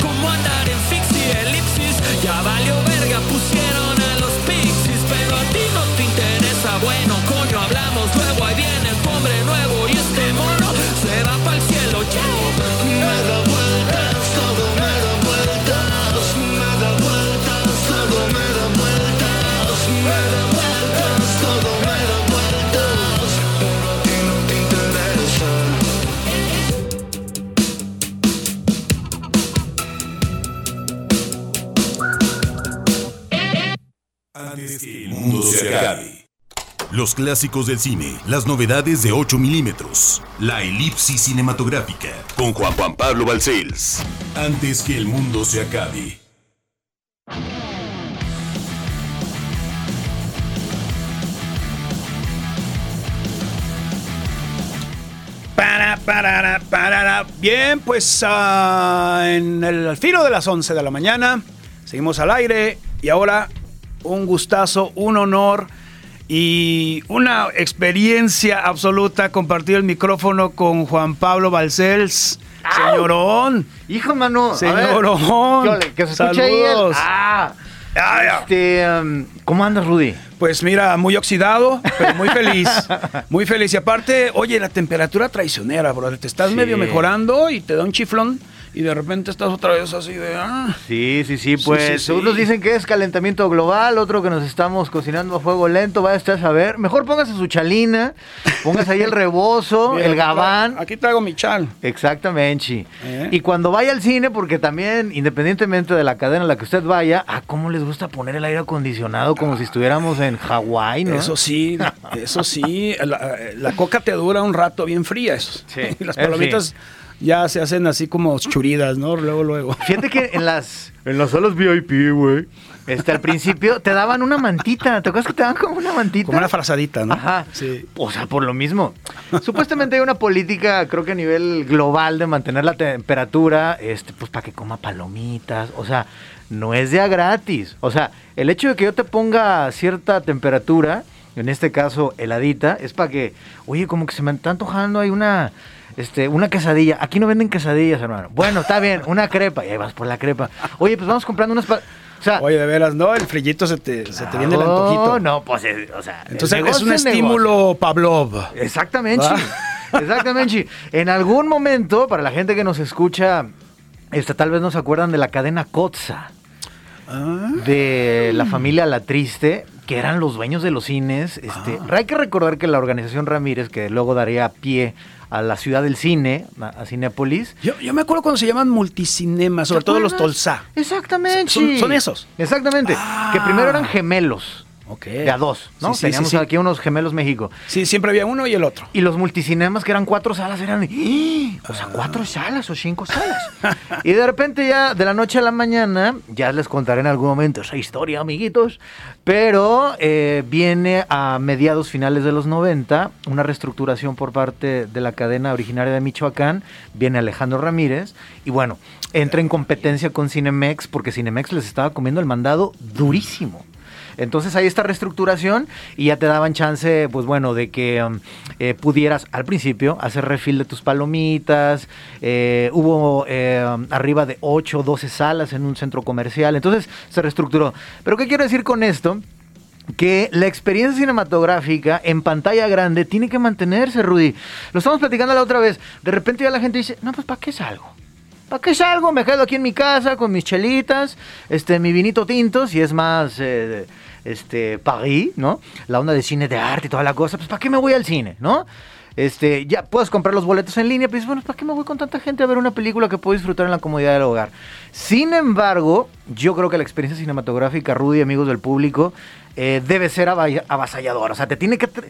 como andar en fixie, elipsis. Ya valió verga, pusieron a los pixies, pero a ti no te interesa. Bueno, coño, hablamos luego, ahí viene el hombre nuevo y este se va para el cielo. Chao. Me da vueltas, todo me da vueltas, me da vueltas, todo me da vueltas, me da vueltas, todo me da vueltas, pero a ti no te interesa. Antes el mundo se. Los clásicos del cine, las novedades de 8 milímetros, la elipsis cinematográfica, con Juan Juan Pablo Balcells. Antes que el mundo se acabe. Para, para, para. Bien, pues ah, en el filo de las 11 de la mañana seguimos al aire y ahora un gustazo, un honor y una experiencia absoluta compartir el micrófono con Juan Pablo Balcells. Señorón. Hijo, mano. a ver. Señorón. ¿Qué ole? Que se escuche ahí el- Saludos. Ah. Este, um, ¿Cómo andas, Rudy? Pues mira, muy oxidado, pero muy feliz. Muy feliz. Y aparte, oye, la temperatura traicionera, brother. Te estás Sí. medio mejorando y te da un chiflón y de repente estás otra vez así de... ah. Sí, sí, sí, pues sí, sí. unos dicen que es calentamiento global, otro que nos estamos cocinando a fuego lento, vaya usted a saber. Mejor póngase su chalina, póngase ahí el rebozo, el gabán. Aquí traigo mi chal. Exactamente. ¿Eh? Y cuando vaya al cine, porque también, independientemente de la cadena a la que usted vaya, ah, cómo les gusta poner el aire acondicionado como si estuviéramos en Hawái, ¿no? Eso sí, eso sí. La, la coca te dura un rato bien fría. Eso. Y las palomitas ya se hacen así como churidas, ¿no? Luego, luego. Fíjate que en las, en las salas VIP, güey, este, al principio te daban una mantita. ¿Te acuerdas que te daban como una mantita? Como una frazadita, ¿no? Ajá. Sí. O sea, por lo mismo. Supuestamente hay una política, creo que a nivel global, de mantener la temperatura, este, pues para que coma palomitas. O sea, no es de a gratis. O sea, el hecho de que yo te ponga cierta temperatura, en este caso heladita, es para que, oye, como que se me está antojando, hay una. Este, una quesadilla. Aquí no venden quesadillas, hermano. Bueno, está bien, una crepa. Y ahí vas por la crepa. Oye, pues vamos comprando unas. O sea, Oye, de veras, ¿no? El frillito se te, se te viene el no, antojito. no, pues, eh, o sea. Entonces es un estímulo Pavlov. Exactamente. Exactamente. En algún momento, para la gente que nos escucha, este, tal vez no se acuerdan de la cadena Kotza. Ah. De la familia La Triste, que eran los dueños de los cines. Este, Ah. Hay que recordar que la organización Ramírez, que luego daría pie a la ciudad del cine, a, Cinépolis. Yo, yo me acuerdo cuando se llaman multicinemas, sobre todo los? Tolsa. Exactamente. Son- son esos. Exactamente. Que primero eran gemelos. Ok. De a dos, ¿no? Sí, sí, Teníamos sí, aquí unos gemelos México. Sí, siempre había uno y el otro. Y los multicinemas, que eran cuatro salas, eran. ¡ih! O sea, cuatro salas o cinco salas. y de repente, ya de la noche a la mañana, ya les contaré en algún momento esa historia, amiguitos. Pero eh, viene a mediados finales de los 90 una reestructuración por parte de la cadena originaria de Michoacán. Viene Alejandro Ramírez. Y bueno, entra en competencia con Cinemex, porque Cinemex les estaba comiendo el mandado durísimo. Entonces hay esta reestructuración y ya te daban chance, pues bueno, de que um, eh, pudieras al principio hacer refil de tus palomitas. eh, hubo eh, arriba de 8 o 12 salas en un centro comercial. Entonces se reestructuró. Pero ¿qué quiero decir con esto? que la experiencia cinematográfica en pantalla grande tiene que mantenerse, Rudy. Lo estamos platicando la otra vez. De repente ya la gente dice, no, pues ¿para qué salgo? ¿Para qué salgo? Me quedo aquí en mi casa con mis chelitas, este, mi vinito tinto, si es más este, París, ¿no? La onda de cine de arte y toda la cosa. Pues ¿para qué me voy al cine, no? Este, ya puedes comprar los boletos en línea, dices, bueno, ¿para qué me voy con tanta gente a ver una película que puedo disfrutar en la comodidad del hogar? Sin embargo, yo creo que la experiencia cinematográfica, Rudy, amigos del público, eh, debe ser avasalladora. O sea, te tiene que tr-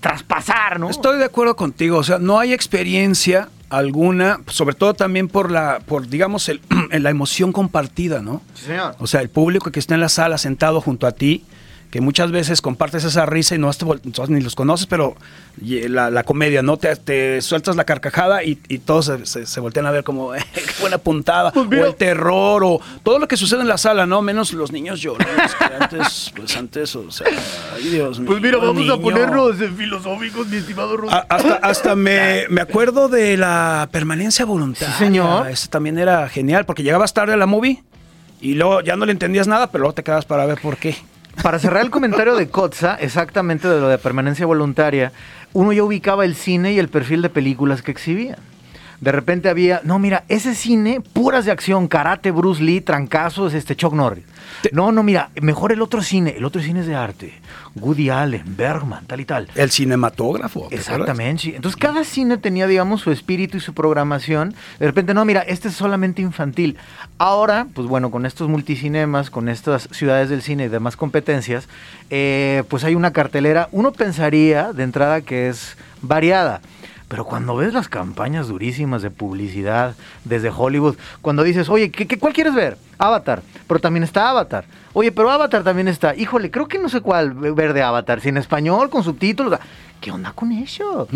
traspasar, ¿no? Estoy de acuerdo contigo, o sea, no hay experiencia alguna, sobre todo también por la, por digamos, el, la emoción compartida, ¿no? Sí, señor. O sea, el público que está en la sala sentado junto a ti, que muchas veces compartes esa risa y no entonces ni los conoces, pero y la, la comedia, ¿no? Te, te sueltas la carcajada y, y todos se, se- se voltean a ver como, "Eh, qué buena puntada, o el terror, o todo lo que sucede en la sala, ¿no? Menos los niños llorones, que antes, pues antes, o sea, ay Dios mío. Pues mira, vamos a ponernos eh, filosóficos, mi estimado Rudy. Hasta, hasta me, me acuerdo de la permanencia voluntaria. Sí, señor. Eso también era genial, porque llegabas tarde a la movie y luego ya no le entendías nada, pero luego te quedabas para ver por qué. Para cerrar el comentario de Kotza, exactamente de lo de permanencia voluntaria, uno ya ubicaba el cine y el perfil de películas que exhibían. De repente había, no, mira, ese cine, puras de acción, karate, Bruce Lee, trancazos, este Chuck Norris. No, no, mira, mejor el otro cine, el otro cine es de arte. Woody Allen, Bergman, tal y tal. El cinematógrafo. Exactamente, sí. Entonces cada cine tenía, digamos, su espíritu y su programación. De repente, no, mira, este es solamente infantil. Ahora, pues bueno, con estos multicinemas, con estas ciudades del cine y demás competencias, eh, pues hay una cartelera, uno pensaría de entrada que es variada. Pero cuando ves las campañas durísimas de publicidad desde Hollywood, cuando dices, oye, ¿qué, qué- cuál quieres ver? Avatar, pero también está Avatar. Oye, pero Avatar también está. Híjole, creo que no sé cuál ver de Avatar, si en español, con subtítulos. ¿Qué onda con eso?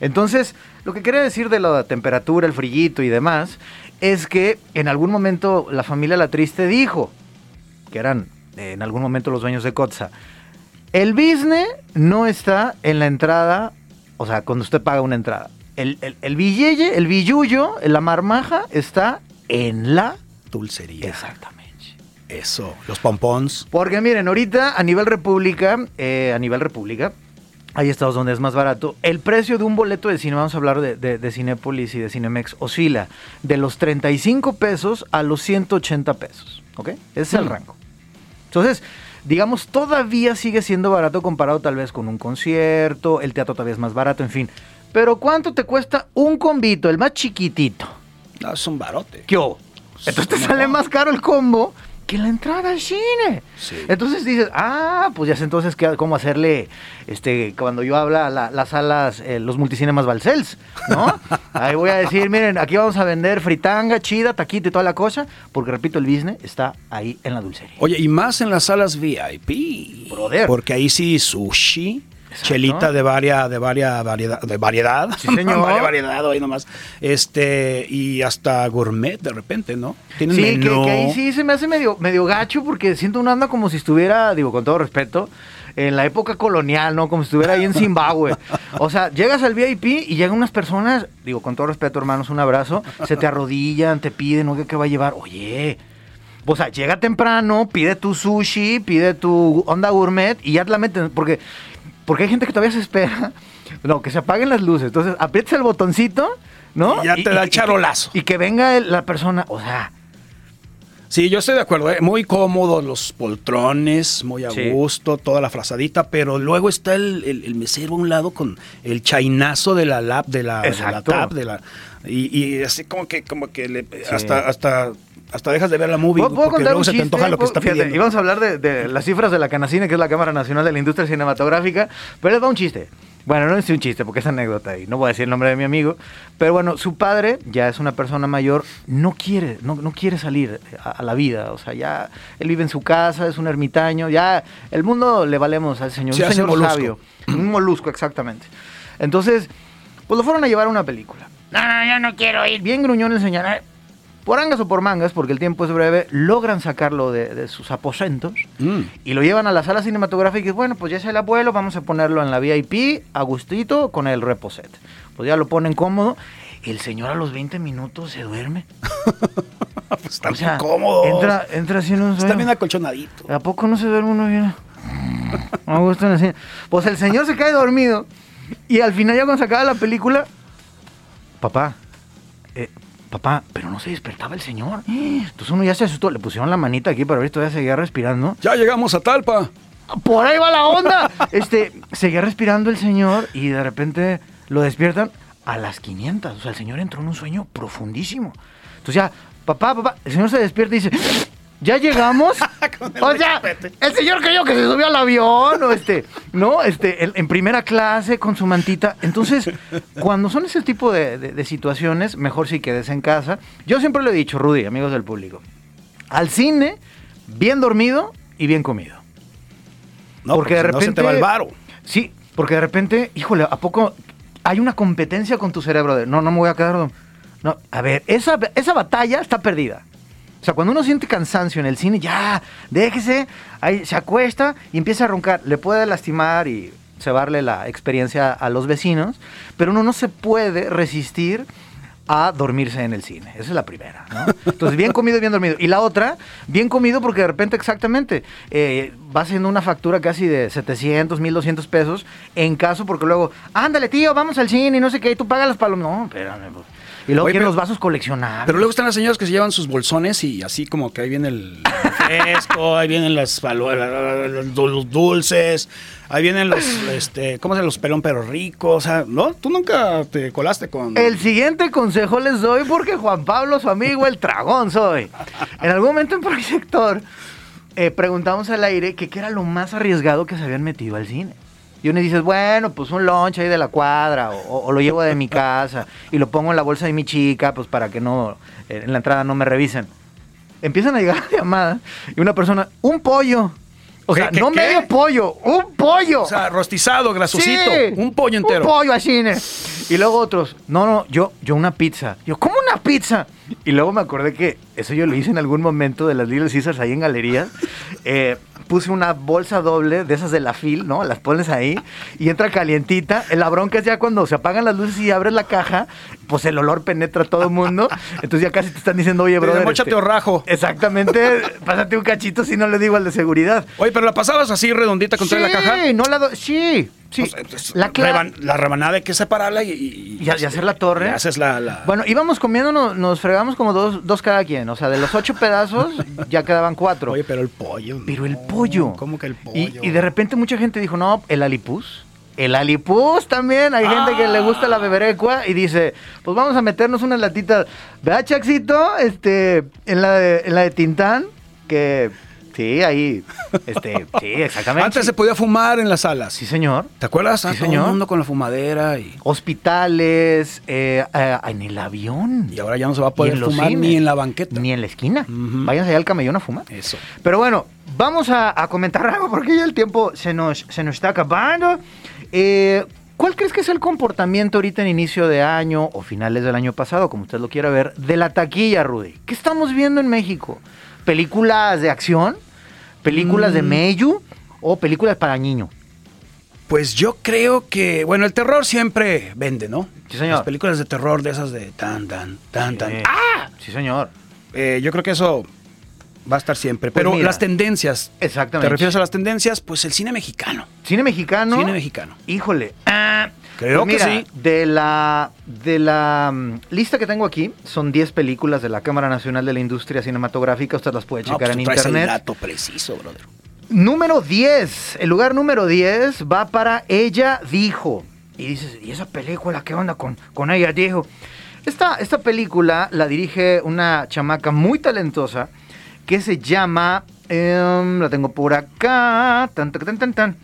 Entonces, lo que quería decir de la temperatura, el frillito y demás, es que en algún momento la familia La Triste dijo, que eran eh, en algún momento los dueños de Kotza, el business no está en la entrada, o sea, cuando usted paga una entrada. El, el, el billete, el billullo, la marmaja está en la Dulcería. Exactamente. Eso, los pompons. Porque miren, ahorita a nivel república, eh, a nivel república, hay estados donde es más barato. El precio de un boleto de cine, vamos a hablar de, de, de Cinépolis y de Cinemex, oscila de los 35 pesos a los 180 pesos. ¿Ok? Ese es el Mm. rango. Entonces, digamos, todavía sigue siendo barato comparado tal vez con un concierto, el teatro todavía es más barato, en fin. Pero ¿cuánto te cuesta un combito, el más chiquitito? No, es un barote. ¿Qué hubo? Entonces te sale más caro el combo que la entrada al cine. Entonces dices, ah, pues ya sé entonces qué- cómo hacerle, este, cuando yo habla la- las salas, eh, los multicinemas Balcells, ¿no? Ahí voy a decir, miren, aquí vamos a vender fritanga, chida, taquito y toda la cosa, porque repito, el business está ahí en la dulcería. Oye, y más en las salas VIP. Brother. Porque ahí sí sushi, chelita de varia, de varia variedad, de variedad. Sí, señor. Varia variedad, ahí nomás. Este, y hasta gourmet de repente, ¿no? Tienen Sí, que, menú. que ahí sí se me hace medio, medio gacho porque siento una onda como si estuviera, digo, con todo respeto, en la época colonial, ¿no? Como si estuviera ahí en Zimbabue. O sea, llegas al VIP y llegan unas personas, digo, con todo respeto, hermanos, un abrazo, se te arrodillan, te piden, ¿no? ¿Qué, qué va a llevar? Oye, o sea, llega temprano, pide tu sushi, pide tu onda gourmet y ya te la meten, porque, porque hay gente que todavía se espera, no, que se apaguen las luces. Entonces, aprietas el botoncito, ¿no? Y ya te da el charolazo. Y que venga el- la persona, o sea, Sí, yo estoy de acuerdo, ¿eh? muy cómodos los poltrones, muy a Sí. gusto, toda la frazadita, pero luego está el, el- el mesero a un lado con el chainazo de la lap, de la, de la de la y, y así como que como que le- hasta hasta hasta dejas de ver la movie ¿Puedo, puedo porque contar luego un se te chiste? antoja lo que está fíjate, pidiendo. Y vamos a hablar de, de las cifras de la Canacine, que es la Cámara Nacional de la Industria Cinematográfica. Pero les va un chiste. Bueno, no es un chiste porque es anécdota y no voy a decir el nombre de mi amigo. Pero bueno, su padre, ya es una persona mayor, no quiere, no, no quiere salir a, a la vida. O sea, ya él vive en su casa, es un ermitaño, ya el mundo le valemos al señor. Se un hace señor molusco. sabio. Un molusco, exactamente. Entonces, pues lo fueron a llevar a una película. No, no, yo no quiero ir. Bien gruñón el señor. "Ay, Por angas o por mangas, porque el tiempo es breve, logran sacarlo de, de sus aposentos Mm. y lo llevan a la sala cinematográfica y bueno, pues ya es el abuelo, vamos a ponerlo en la VIP, a gustito, con el reposet. Pues ya lo ponen cómodo. El señor a los 20 minutos se duerme. Pues están O sea, bien cómodos. Entra, entra así en un Está sueño. bien acolchonadito. ¿A poco no se duerme uno bien? Me gusta cine. Pues el señor se cae dormido y al final ya cuando se acaba la película, papá, eh, papá, pero no se despertaba el señor. Entonces uno ya se asustó, le pusieron la manita aquí para ver si todavía seguía respirando. Ya llegamos a Talpa. Por ahí va la onda. Este, seguía respirando el señor y de repente lo despiertan a las 500. O sea, el señor entró en un sueño profundísimo. Entonces ya, papá, papá, el señor se despierta y dice, ¿ya llegamos? o sea, el señor creyó que se subió al avión o este, ¿no? Este, en primera clase con su mantita. Entonces, cuando son ese tipo de, de- de situaciones, mejor si quedes en casa. Yo siempre lo he dicho, Rudy, amigos del público. Al cine, bien dormido y bien comido. No, porque si no se te va el varo. Sí, porque de repente, híjole, ¿a poco hay una competencia con tu cerebro? De, no, no me voy a quedar. No, a ver, esa, esa batalla está perdida. O sea, cuando uno siente cansancio en el cine, ya, déjese, ahí se acuesta y empieza a roncar. Le puede lastimar y cebarle la experiencia a los vecinos, pero uno no se puede resistir a dormirse en el cine. Esa es la primera, ¿no? Entonces, bien comido y bien dormido. Y la otra, bien comido porque de repente exactamente eh, va haciendo una factura casi de 700, 1200 pesos en caso porque luego, ándale tío, vamos al cine y no sé qué, y tú pagas las palomas. No, espérame. pues. Y luego Oye, quieren pero- los vasos coleccionables. Pero luego están las señoras que se llevan sus bolsones y así como que ahí viene el refresco, ahí vienen las los dul- dulces, ahí vienen los, este, ¿cómo se? Los pelón pero ricos, o sea, ¿no? Tú nunca te colaste con... El siguiente consejo les doy porque Juan Pablo, su amigo, el tragón soy. En algún momento en Proyector eh, preguntamos al aire que qué era lo más arriesgado que se habían metido al cine. Y uno dices, bueno, pues un lunch ahí de la cuadra, o, o lo llevo de mi casa y lo pongo en la bolsa de mi chica, pues para que no, eh, en la entrada no me revisen. Empiezan a llegar llamadas y una persona, un pollo. O sea, ¿Qué, qué, no qué? medio pollo, un pollo. O sea, rostizado, grasosito, Sí, un pollo entero. Un pollo cine. Y luego otros, no, no, yo, yo una pizza. Yo, ¿cómo una pizza? Y luego me acordé que eso yo lo hice en algún momento de las Little Caesars ahí en galerías. Eh, puse una bolsa doble de esas de la fil, ¿no? Las pones ahí y entra calientita. La bronca es ya cuando se apagan las luces y abres la caja, pues el olor penetra a todo el mundo. Entonces ya casi te están diciendo, oye, brother. mochate este, o rajo. Exactamente, pásate un cachito si no le digo al de seguridad. Oye, pero la pasabas así redondita contra la caja. Sí, no la do- sí, sí. la, cla- Reban- la rebanada hay que separarla y, y- y, y hacer la torre. haces la, la- Bueno, íbamos comiendo, nos, nos fregamos como dos, dos cada quien. O sea, de los ocho pedazos ya quedaban cuatro. Oye, pero el pollo. Pero el pollo. ¿Cómo que el pollo? Y, y de repente mucha gente dijo, no, el alipus. El alipus también. Hay gente que le gusta la beberecua y dice, pues vamos a meternos unas latitas. ¿Verdad, Chaxito? Este, en la de, en la de Tintán, que sí, ahí, este, sí, exactamente. Antes se podía fumar en las salas. Sí, señor. ¿Te acuerdas? Sí, Ah, todo señor. el mundo con la fumadera y... Hospitales, eh, eh, en el avión. Y ahora ya no se va a poder fumar cines. ni en la banqueta. Ni en la esquina. Váyanse allá al camellón a fumar. Eso. Pero bueno, vamos a, a comentar algo porque ya el tiempo se nos, se nos está acabando. Eh, ¿Cuál crees que es el comportamiento ahorita en inicio de año o finales del año pasado, como usted lo quiera ver, de la taquilla, Rudy? ¿Qué estamos viendo en México? ¿Películas de acción? ¿Películas de Mm. Meiju? ¿O películas para niños? Pues yo creo que, bueno, el terror siempre vende, ¿no? Sí, señor. Las películas de terror de esas de tan, tan, tan, tan. ¡Ah! Sí, señor. Eh, yo creo que eso va a estar siempre. Pues Pero mira. las tendencias. Exactamente. ¿Te refieres a las tendencias? Pues el cine mexicano. ¿Cine mexicano? Cine mexicano. Híjole. ah, Creo pues que mira, sí. De la, de la mm, lista que tengo aquí, son 10 películas de la Cámara Nacional de la Industria Cinematográfica. Usted las puede No, checar pues en tú traes el internet. dato preciso, brother. Número 10. El lugar número 10 va para Ella Dijo. Y dices, ¿y esa película qué onda con, con Ella Dijo? Esta, esta película la dirige una chamaca muy talentosa que se llama. em, la tengo por acá. Tan, tan, tan, tan, tan.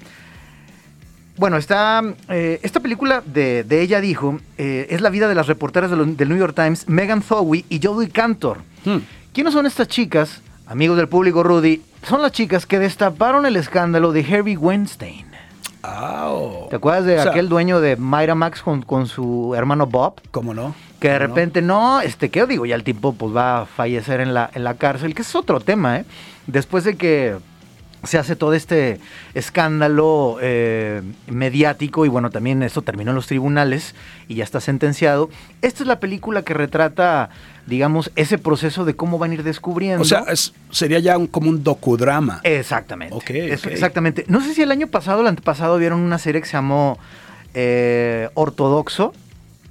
Bueno, está, eh, esta película de, de Ella Dijo eh, es la vida de las reporteras de del New York Times, Megan Thowie y Jodie Cantor. Hmm. ¿Quiénes son estas chicas? Amigos del público, Rudy. Son las chicas que destaparon el escándalo de Harvey Weinstein. ¿Te acuerdas de O sea- aquel dueño de Myra Max con, con su hermano Bob? ¿Cómo no? Que de repente, no, este, ¿qué digo? Ya el tipo pues va a fallecer en la, en la cárcel, que es otro tema, ¿eh? Después de que se hace todo este escándalo eh, mediático y bueno, también esto terminó en los tribunales y ya está sentenciado. Esta es la película que retrata, digamos, ese proceso de cómo van a ir descubriendo. O sea, es- sería ya un- como un docudrama. Exactamente. Exactamente. No sé si el año pasado o el antepasado vieron una serie que se llamó eh, Ortodoxo,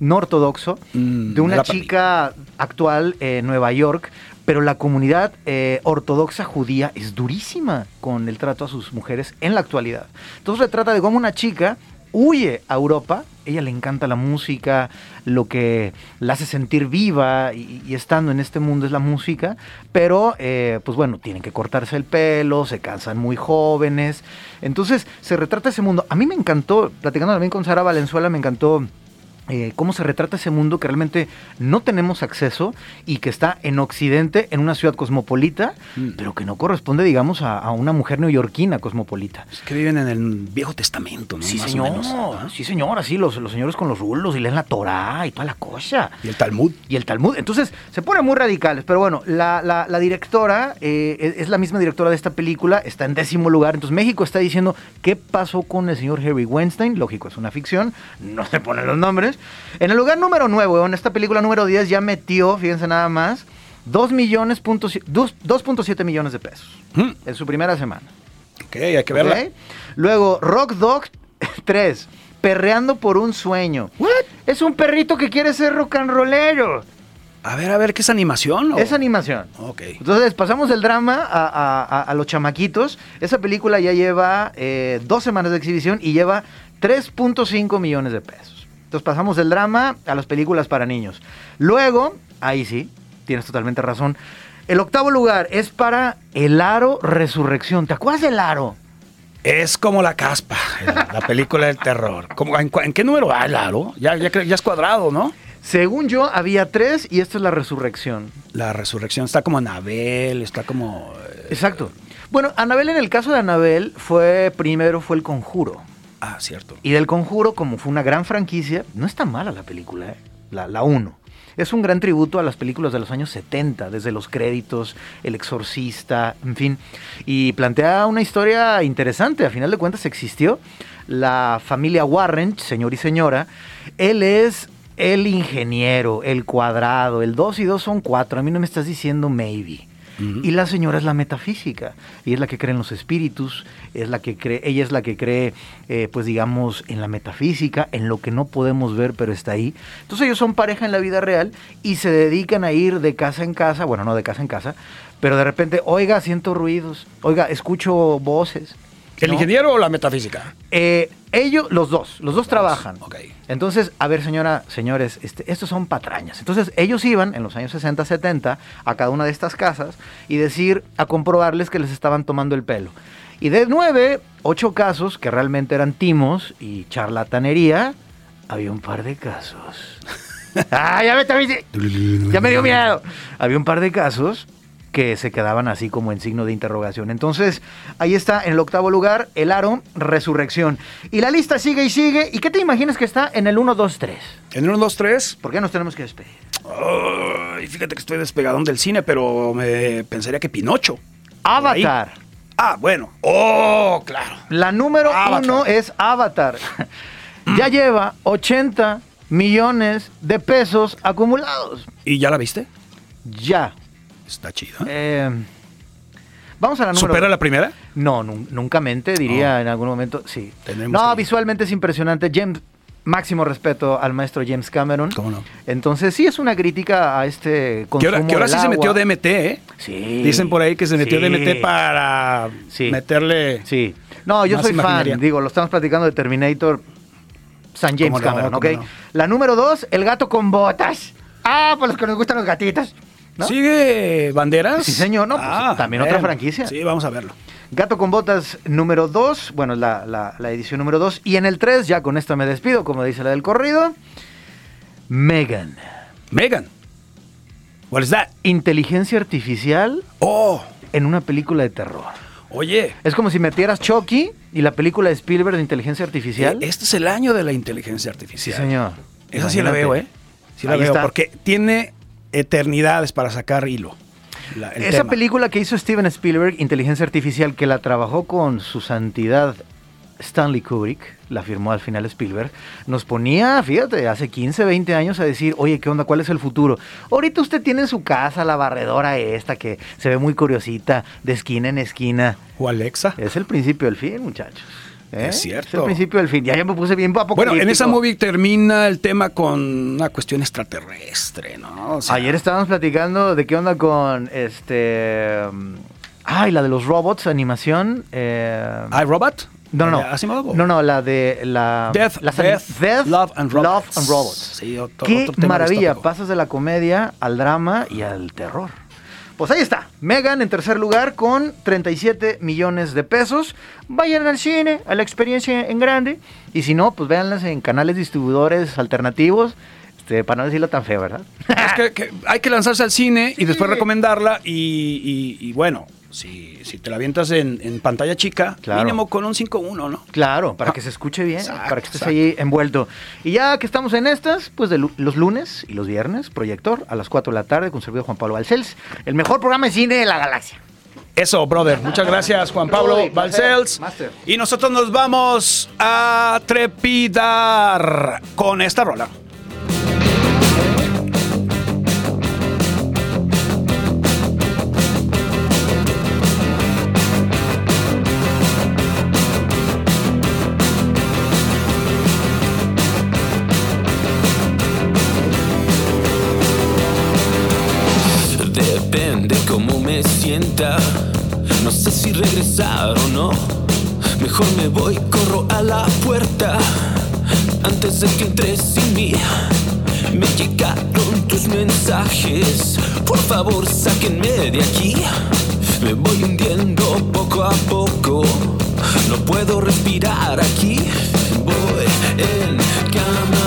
no ortodoxo, Mm, de una chica actual en Nueva York, pero la comunidad eh, ortodoxa judía es durísima con el trato a sus mujeres en la actualidad. Entonces se trata de cómo una chica huye a Europa. Ella le encanta la música, lo que la hace sentir viva y, estando en este mundo es la música, pero eh, pues bueno, tienen que cortarse el pelo, se cansan muy jóvenes. Entonces se retrata ese mundo. A mí me encantó, platicando también con Sara Valenzuela, me encantó eh, cómo se retrata ese mundo que realmente no tenemos acceso y que está en Occidente, en una ciudad cosmopolita, Mm. pero que no corresponde, digamos, a, a una mujer neoyorquina cosmopolita. Es que viven en el Viejo Testamento, ¿no? Sí, Más señor. menos, ¿ah? Sí, señor. Así los, los señores con los rulos y leen la Torá y toda la cosa. Y el Talmud. Y el Talmud. Entonces, se ponen muy radicales. Pero bueno, la, la- la directora eh, es, es la misma directora de esta película. Está en décimo lugar. Entonces, México está diciendo qué pasó con el señor Harry Weinstein. Lógico, es una ficción. No se ponen los nombres. En el lugar número 9, en esta película número 10, ya metió, fíjense nada más, 2 millones, punto si- dos- 2.7 millones de pesos. En su primera semana. Ok, hay que verla. Luego, Rock Dog 3. Perreando por un sueño. Es un perrito que quiere ser rock and rollero. A ver, a ver, ¿qué es animación? o- Es animación. Ok. Entonces, pasamos del drama a, a- a- a los chamaquitos. Esa película ya lleva eh, dos semanas de exhibición y lleva 3.5 millones de pesos. Entonces, pasamos del drama a las películas para niños. Luego, ahí sí, tienes totalmente razón. El octavo lugar es para El Aro Resurrección. ¿Te acuerdas del Aro? Es como la caspa, la película del terror. ¿Cómo- en, qué número va el aro? Ya, ya es cuadrado, ¿no? Según yo, había tres y esta es la resurrección. La resurrección está como Anabel, está como... eh, Exacto. Bueno, Anabel, en el caso de Anabel, fue primero fue el conjuro. Ah, cierto. Y del conjuro, como fue una gran franquicia, no está mala la película, ¿eh? la, la uno. Es un gran tributo a las películas de los años 70, desde los créditos, El Exorcista, en fin. Y plantea una historia interesante. A final de cuentas existió la familia Warren, señor y señora. Él es el ingeniero, el cuadrado, el 2 y 2 son 4. A mí no me estás diciendo maybe. Y la señora es la metafísica, y es la que cree en los espíritus, es la que cree, ella es la que cree, eh, pues digamos, en la metafísica, en lo que no podemos ver, pero está ahí. Entonces ellos son pareja en la vida real y se dedican a ir de casa en casa, bueno, no de casa en casa, pero de repente, oiga, siento ruidos, oiga, escucho voces. ¿El ¿no? ingeniero o la metafísica? Eh, ellos, los dos, los dos trabajan. Ok. Entonces, a ver, señora, señores, este, estos son patrañas. Entonces, ellos iban en los años 60, 70 a cada una de estas casas y decir, a comprobarles que les estaban tomando el pelo. Y de nueve, ocho casos que realmente eran timos y charlatanería, había un par de casos. ¡Ah, ya me, ya me dio miedo! Había un par de casos que se quedaban así como en signo de interrogación. Entonces, ahí está en el octavo lugar, el aro, resurrección. Y la lista sigue y sigue. ¿Y qué te imaginas que está en el 1, 2, 3? ¿En el 1, 2, 3? ¿Por qué nos tenemos que despedir? Ay, fíjate que estoy despegadón del cine, pero me pensaría que Pinocho. Avatar. Ah, bueno. Oh, claro. La número Avatar. uno es Avatar. ya lleva 80 millones de pesos acumulados. ¿Y ya la viste? Ya. Está chido. Eh, vamos a la número ¿Supera la primera? No, nun- nunca mente, diría en algún momento. Sí. Tenemos No, que- visualmente es impresionante. James, máximo respeto al maestro James Cameron. ¿Cómo no? Entonces, sí es una crítica a este Que consumo ahora, que ahora del sí se metió. DMT, ¿eh? Sí. Dicen por ahí que se metió Sí. DMT para Sí. meterle. Sí. No, yo soy imaginaria. fan. Digo, lo estamos platicando de Terminator. San James ¿Cómo no? Cameron, ¿Cómo ¿ok? no? La número dos, el gato con botas. Ah, por los que nos gustan los gatitos. ¿No? ¿Sigue banderas? Sí, señor, no, pues, Ah, también otra franquicia. Sí, vamos a verlo. Gato con botas número 2, bueno, la, la- la edición número 2. Y en el 3, ya con esto me despido, como dice la del corrido. Megan. Megan. What is that? Inteligencia artificial Oh, en una película de terror. oye. Es como si metieras Chucky y la película de Spielberg de inteligencia artificial. eh, Este es el año de la inteligencia sí, artificial. señor. Esa sí la Imagínate. veo, ¿eh? Sí la Ahí veo, está. porque tiene eternidades para sacar hilo. la- Esa tema. película que hizo Steven Spielberg, Inteligencia Artificial, que la trabajó con su santidad Stanley Kubrick, la firmó al final Spielberg, nos ponía, fíjate, hace 15, 20 años a decir, oye, ¿qué onda? ¿Cuál es el futuro? Ahorita usted tiene en su casa la barredora esta que se ve muy curiosita, de esquina en esquina. O Alexa. Es el principio del fin, muchachos. ¿Eh? Es cierto. Es el principio del fin. Ya, ya me puse bien Bueno, apocalíptico. en esa movie termina el tema con una cuestión extraterrestre, ¿no? O sea, Ayer estábamos platicando de qué onda con este... Ay, la de los robots, animación. Eh, ¿iRobot? No, no, ¿De Asimov? no, no, la de la Death, las- Death, Love and Robots. and Robots. Sí, otro- Qué otro maravilla, distópico. pasas de la comedia al drama y al terror. Pues ahí está, Megan en tercer lugar con 37 millones de pesos. Vayan al cine, a la experiencia en grande. Y si no, pues véanlas en canales distribuidores alternativos. Este, para no decirlo tan feo, ¿verdad? Es que, que hay que lanzarse al cine y después recomendarla y, y- y bueno, si, si te la avientas en, en pantalla chica, Claro. mínimo con un 5.1, ¿no? Claro, para que se escuche bien, para que estés ahí envuelto. Y ya que estamos en estas, pues de los lunes y los viernes, proyector a las 4 de la tarde con servidor Juan Pablo Balcells, el mejor programa de cine de la galaxia. Eso, brother. Muchas gracias, Juan Pablo Balcells. Y nosotros nos vamos a trepidar con esta rola. Me voy, corro a la puerta. Antes de que entres sin mí. Me llegaron tus mensajes. Por favor, sáquenme de aquí. Me voy hundiendo poco a poco. No puedo respirar aquí. Voy en cámara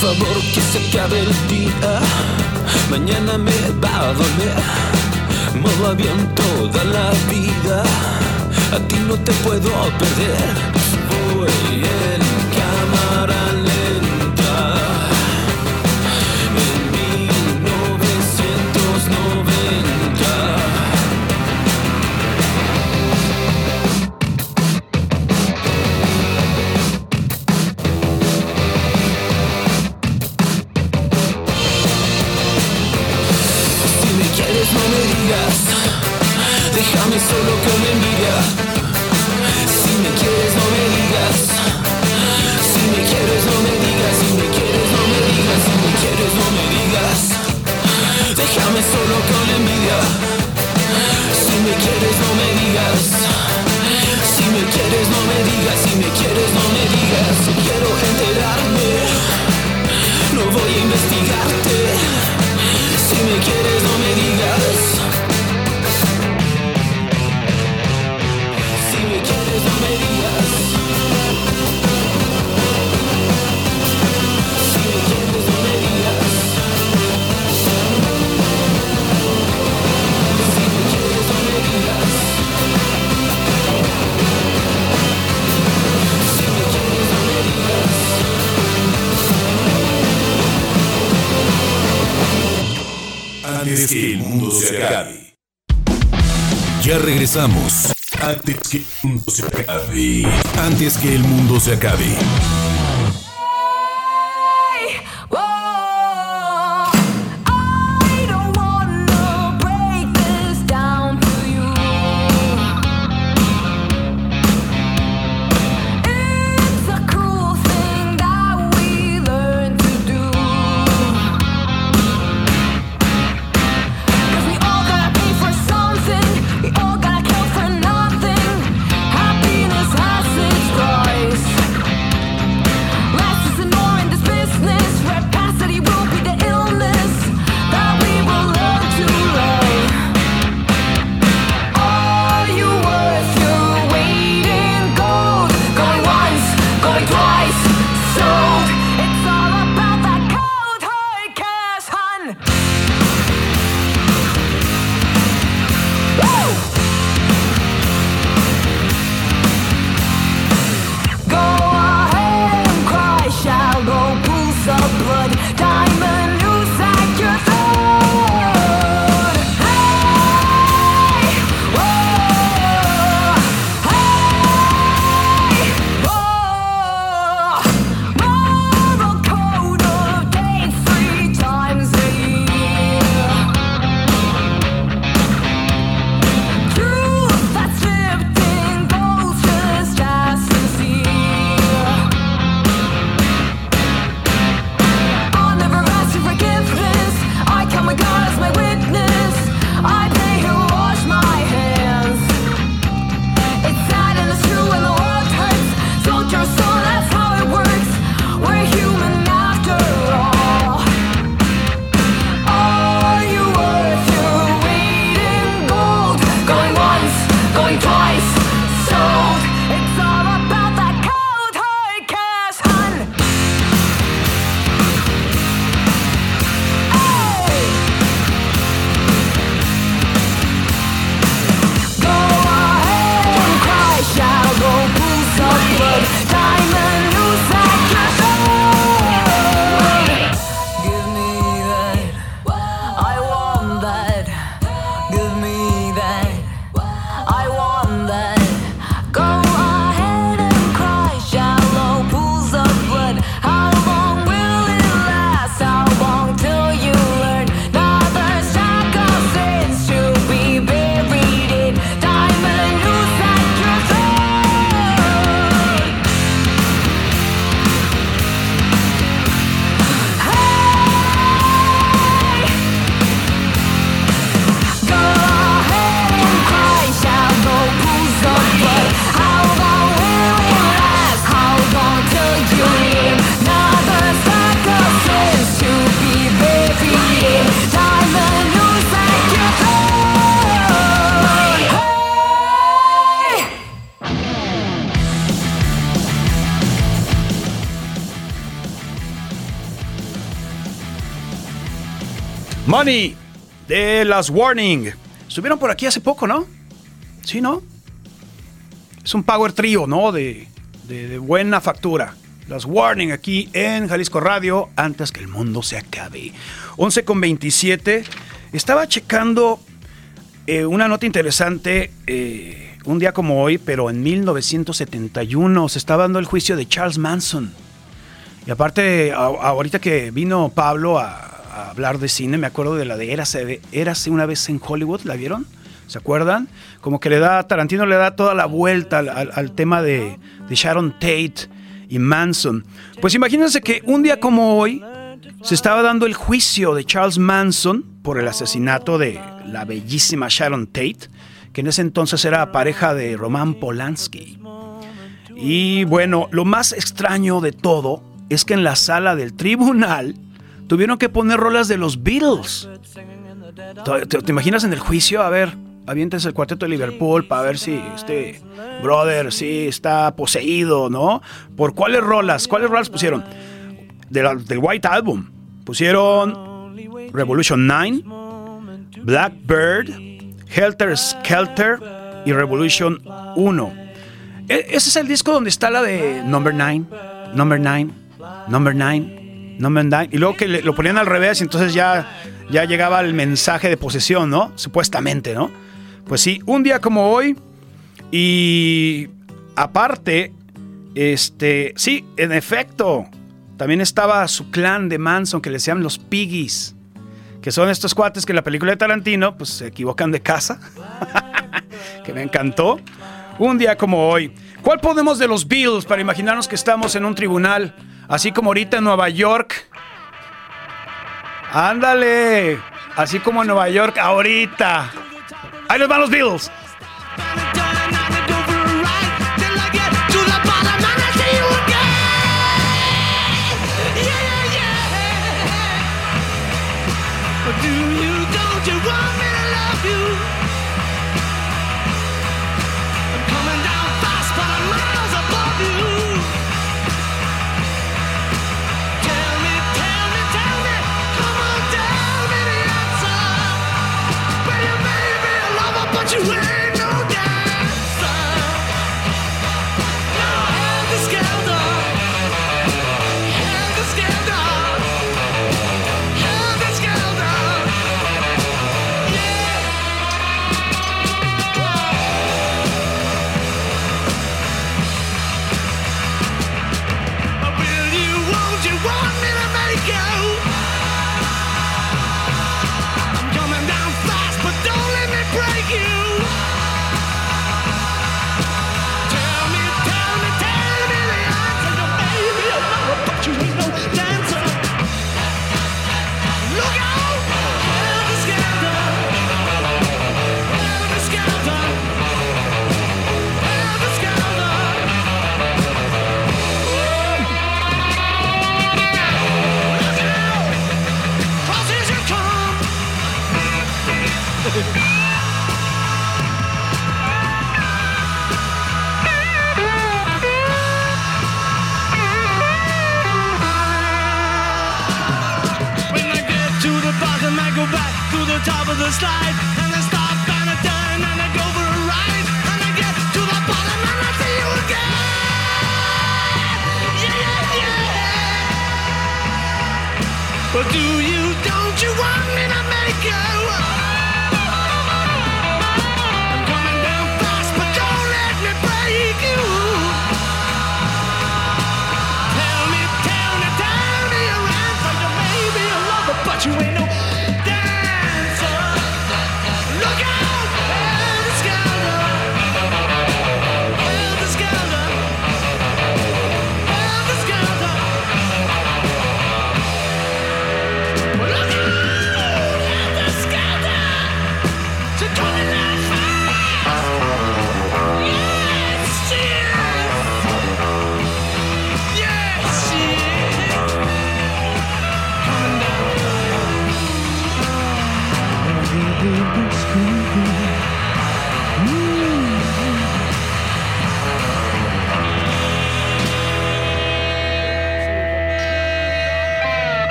favor que se acabe el día. Mañana me va a doler. Modo avión toda la vida. A ti no te puedo perder. Voy en voy a investigarte. Si me quieres regresamos. Antes que el mundo se acabe. Antes que el mundo se acabe. De las Warning. Estuvieron por aquí hace poco, ¿no? Sí, ¿no? Es un power trío, ¿no? De, buena factura. Las Warning aquí en Jalisco Radio antes que el mundo se acabe. 11 con 27. Estaba checando eh, una nota interesante eh, un día como hoy, pero en 1971 se estaba dando el juicio de Charles Manson. Y aparte, ahorita que vino Pablo a, hablar de cine, me acuerdo de la de Érase, Érase una vez en Hollywood, ¿la vieron? ¿Se acuerdan? Como que le da, Tarantino le da toda la vuelta al tema de, de Sharon Tate y Manson. Pues imagínense que un día como hoy se estaba dando el juicio de Charles Manson por el asesinato de la bellísima Sharon Tate, que en ese entonces era pareja de Roman Polanski. Y bueno, lo más extraño de todo es que en la sala del tribunal tuvieron que poner rolas de los Beatles. ¿Te, imaginas en el juicio? A ver, avientes el cuarteto de Liverpool para ver si este brother sí está poseído, ¿no? ¿Por cuáles rolas? ¿Cuáles rolas pusieron? Del White Album. Pusieron Revolution 9, Blackbird, Helter Skelter y Revolution 1. E- Ese es el disco donde está la de Number 9, Number 9, Number 9, Number 9. Y luego que lo ponían al revés y entonces ya, ya llegaba el mensaje de posesión, ¿no? Supuestamente, ¿no? Pues sí, un día como hoy. Y aparte, este, sí, en efecto, también estaba su clan de Manson que le decían los Piggies. Que son estos cuates que en la película de Tarantino, pues se equivocan de casa. que me encantó. Un día como hoy. ¿Cuál podemos de los Bills para imaginarnos que estamos en un tribunal? Así como ahorita en Nueva York. Ándale. Así como en Nueva York ahorita. Ahí nos van los Bills.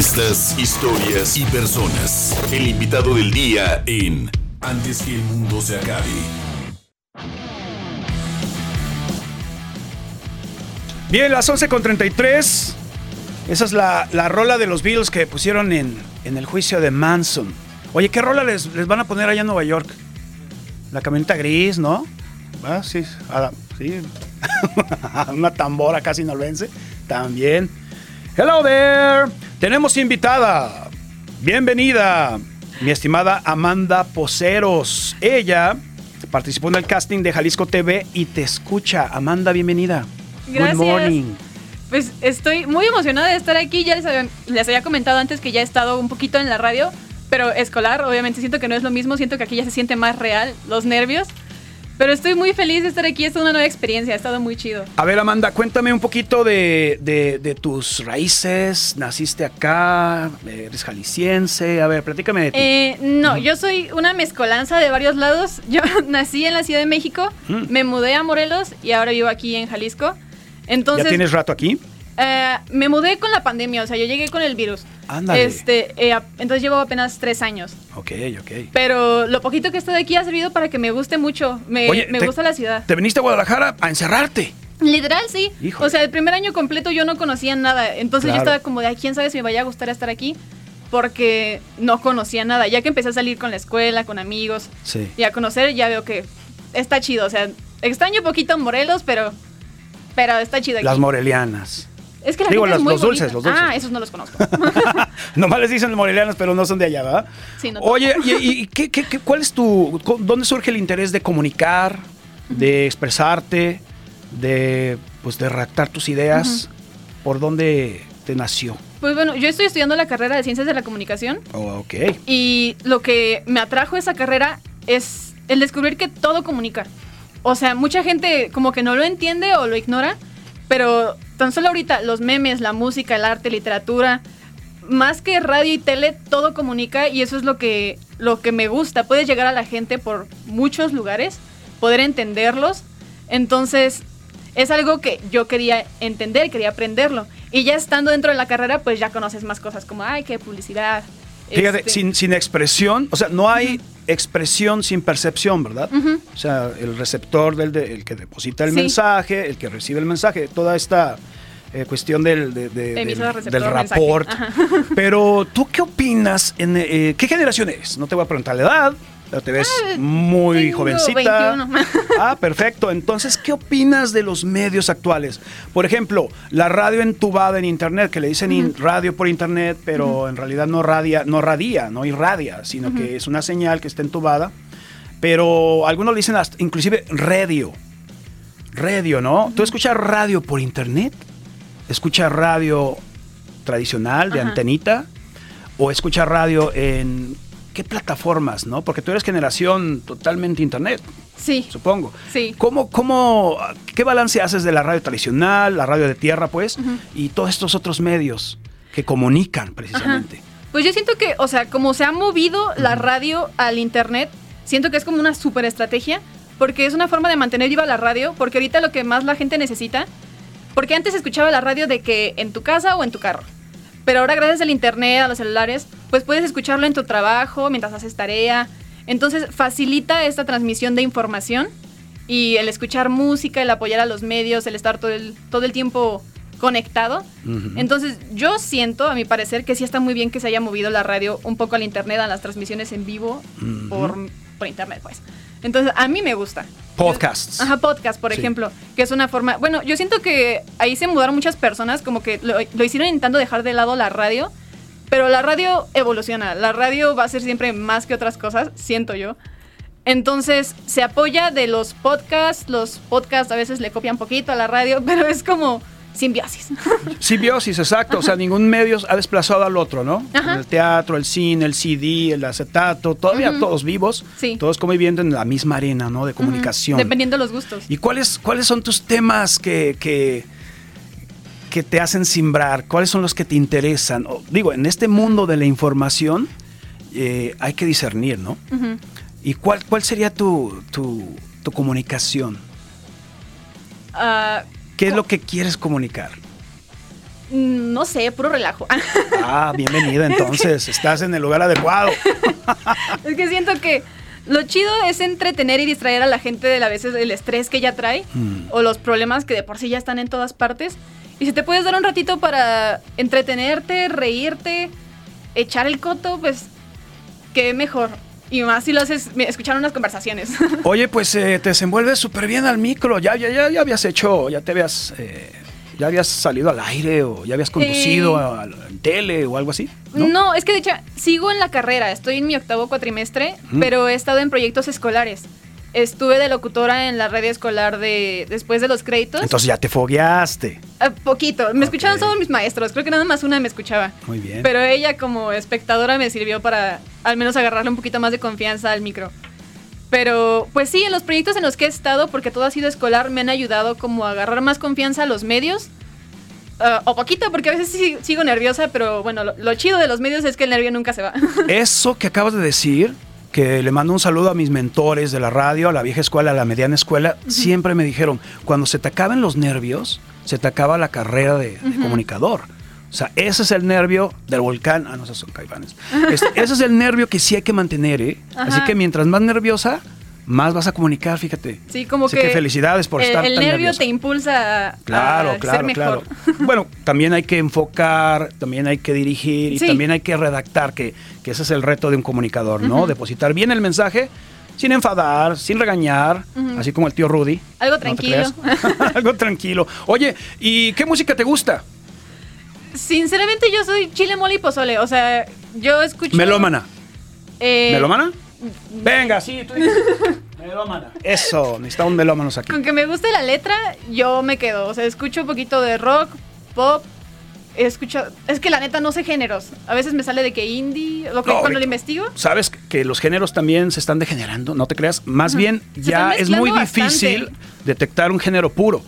Propuestas, historias y personas. El invitado del día en Antes que el mundo se acabe. Bien, las 11.33. Esa es la, la rola de los Beatles que pusieron en, en el juicio de Manson. Oye, ¿qué rola les, les van a poner allá en Nueva York? La camioneta gris, ¿no? Ah, sí, ah, sí. Una tambora casi nolense. También. Hello there. Tenemos invitada. Bienvenida, mi estimada Amanda Poceros. Ella participó en el casting de Jalisco TV y te escucha. Amanda, bienvenida. Gracias. Good morning. Pues estoy muy emocionada de estar aquí. Ya les había, les había comentado antes que ya he estado un poquito en la radio, pero escolar, obviamente siento que no es lo mismo. Siento que aquí ya se siente más real los nervios. Pero estoy muy feliz de estar aquí. Es una nueva experiencia. Ha estado muy chido. A ver, Amanda, cuéntame un poquito de, de- de tus raíces. Naciste acá, eres jalisciense. A ver, platícame de ti. Eh, no, yo soy una mezcolanza de varios lados. Yo nací en la Ciudad de México, Mm. me mudé a Morelos y ahora vivo aquí en Jalisco. Entonces, ¿Ya tienes rato aquí? Eh, me mudé con la pandemia, o sea, yo llegué con el virus. Ándale. Este, eh, entonces llevo apenas tres años. Ok, ok. Pero lo poquito que he estado aquí ha servido para que me guste mucho. Me, Oye, me te- gusta la ciudad. Te viniste a Guadalajara a encerrarte. Literal, sí. Híjole. O sea, el primer año completo yo no conocía nada. Entonces Claro. yo estaba como de, "Ay, quién sabe si me vaya a gustar estar aquí. Porque no conocía nada. Ya que empecé a salir con la escuela, con amigos Sí. y a conocer, ya veo que está chido. O sea, extraño poquito Morelos, pero, pero está chido aquí. Las morelianas. Es que la Digo, gente es muy los dulces, los dulces. Ah, esos no los conozco. Nomás les dicen morelianas, pero no son de allá, ¿verdad? Sí, no Oye, ¿y, y qué, qué- qué- cuál es tu... ¿Dónde surge el interés de comunicar, de expresarte, de, pues, de redactar tus ideas? ¿Por dónde te nació? Pues bueno, yo estoy estudiando la carrera de Ciencias de la Comunicación Oh, ok. y lo que me atrajo a esa carrera es el descubrir que todo comunica. O sea, mucha gente como que no lo entiende o lo ignora, pero tan solo ahorita los memes, la música, el arte, literatura, más que radio y tele, todo comunica y eso es lo que, lo que me gusta. Puedes llegar a la gente por muchos lugares, poder entenderlos. Entonces, es algo que yo quería entender, quería aprenderlo. Y ya estando dentro de la carrera, pues ya conoces más cosas como, ay, qué publicidad. Fíjate, este, sin, sin expresión, o sea, no hay expresión sin percepción, ¿verdad? O sea, el receptor, del de- el que deposita el Sí. mensaje, el que recibe el mensaje, toda esta eh, cuestión del, de- del, del rapport. Pero, ¿tú qué opinas? En, eh, ¿Qué generación eres? No te voy a preguntar la edad, pero te ves muy Ah, tengo jovencita. 21. Ah, perfecto. Entonces, ¿qué opinas de los medios actuales? Por ejemplo, la radio entubada en internet, que le dicen in- radio por internet, pero en realidad no radia, no radia, no irradia, sino que es una señal que está entubada. Pero algunos le dicen hasta- inclusive radio. Radio, ¿no? ¿Tú escuchas radio por internet? ¿Escuchas radio tradicional, de antenita, o escuchar radio en qué plataformas, ¿no? Porque tú eres generación totalmente internet, Sí, supongo. sí. ¿Cómo, cómo, qué balance haces de la radio tradicional, la radio de tierra, pues, y todos estos otros medios que comunican precisamente? Pues yo siento que, o sea, como se ha movido la radio al internet, siento que es como una super estrategia, porque es una forma de mantener viva la radio, porque ahorita lo que más la gente necesita, porque antes escuchaba la radio de que en tu casa o en tu carro, pero ahora gracias al internet, a los celulares, pues puedes escucharlo en tu trabajo, mientras haces tarea, entonces facilita esta transmisión de información y el escuchar música, el apoyar a los medios, el estar todo el, todo el tiempo conectado. Entonces, yo siento, a mi parecer, que sí está muy bien que se haya movido la radio un poco al internet, a las transmisiones en vivo por, por internet, pues. Entonces, a mí me gusta. Podcasts. Ajá, podcast, por Sí. ejemplo, que es una forma. Bueno, yo siento que ahí se mudaron muchas personas, como que lo, lo hicieron intentando dejar de lado la radio, pero la radio evoluciona. La radio va a ser siempre más que otras cosas, siento yo. Entonces, se apoya de los podcasts. Los podcasts a veces le copian poquito a la radio, pero es como simbiosis. Simbiosis, exacto. O sea, ningún medio ha desplazado al otro, ¿no? Ajá. El teatro, el cine, el CD, el acetato, todavía todos vivos, Sí. todos conviviendo en la misma arena, ¿no? De comunicación. Dependiendo de los gustos. ¿Y cuáles, cuáles son tus temas que, que, que te hacen simbrar? ¿Cuáles son los que te interesan? O, digo, en este mundo de la información eh, hay que discernir, ¿no? ¿Y cuál, cuál sería tu, tu, tu comunicación? Ah, ¿Qué es lo que quieres comunicar? mm, no sé, puro relajo. Ah, bienvenida entonces, estás en el lugar adecuado. Es que siento que lo chido es entretener y distraer a la gente de a veces el estrés que ya trae Mm. o los problemas que de por sí ya están en todas partes. Y si te puedes dar un ratito para entretenerte, reírte, echar el coto, pues qué mejor. Y más si lo haces mi- escuchar unas conversaciones. Oye, pues eh, te desenvuelves súper bien al micro. Ya, ya, ya, ya habías hecho, ya te habías, eh, ya habías salido al aire o ya habías conducido Eh. en tele o algo así. ¿No? es que de hecho sigo en la carrera, estoy en mi octavo cuatrimestre, pero he estado en proyectos escolares. Estuve de locutora en la red escolar de después de los créditos. Entonces ya te fogueaste. Ah, poquito, me escuchaban todos mis maestros, creo que nada más una me escuchaba. Muy bien. Pero ella como espectadora me sirvió para al menos agarrarle un poquito más de confianza al micro. Pero pues sí, en los proyectos en los que he estado, porque todo ha sido escolar, me han ayudado como a agarrar más confianza a los medios. Ah, o poquito, porque a veces sí sigo nerviosa, pero bueno, lo, lo chido de los medios es que el nervio nunca se va. Eso que acabas de decir, que le mando un saludo a mis mentores de la radio, a la vieja escuela, a la mediana escuela, siempre me dijeron, cuando se te acaben los nervios, se te acaba la carrera de, comunicador. O sea, ese es el nervio del volcán. Ah, no, esos son caifanes. Este, ese es el nervio que sí hay que mantener, ¿eh? Así que mientras más nerviosa, más vas a comunicar, fíjate. Sí, como Así que, que felicidades por el, estar el tan nervio nerviosa. te impulsa a, Claro, a claro, ser mejor. claro. Bueno, también hay que enfocar, también hay que dirigir y también hay que redactar, que, que ese es el reto de un comunicador, ¿no? Depositar bien el mensaje sin enfadar, sin regañar, así como el tío Rudy. Algo tranquilo. Algo tranquilo. Oye, ¿y qué música te gusta? Sinceramente yo soy chile, mole y pozole. O sea, yo escucho... Melómana. eh, ¿Melómana? Venga, sí, tú dices. Melómana. Eso, necesitamos melómanos aquí. Con que me guste la letra, yo me quedo. O sea, escucho un poquito de rock, pop. Es que la neta no sé géneros. A veces me sale de que indie. Lo que No, cuando lo investigo. ¿Sabes que los géneros también se están degenerando? No te creas. Más bien, Se ya es muy difícil bastante. detectar un género puro.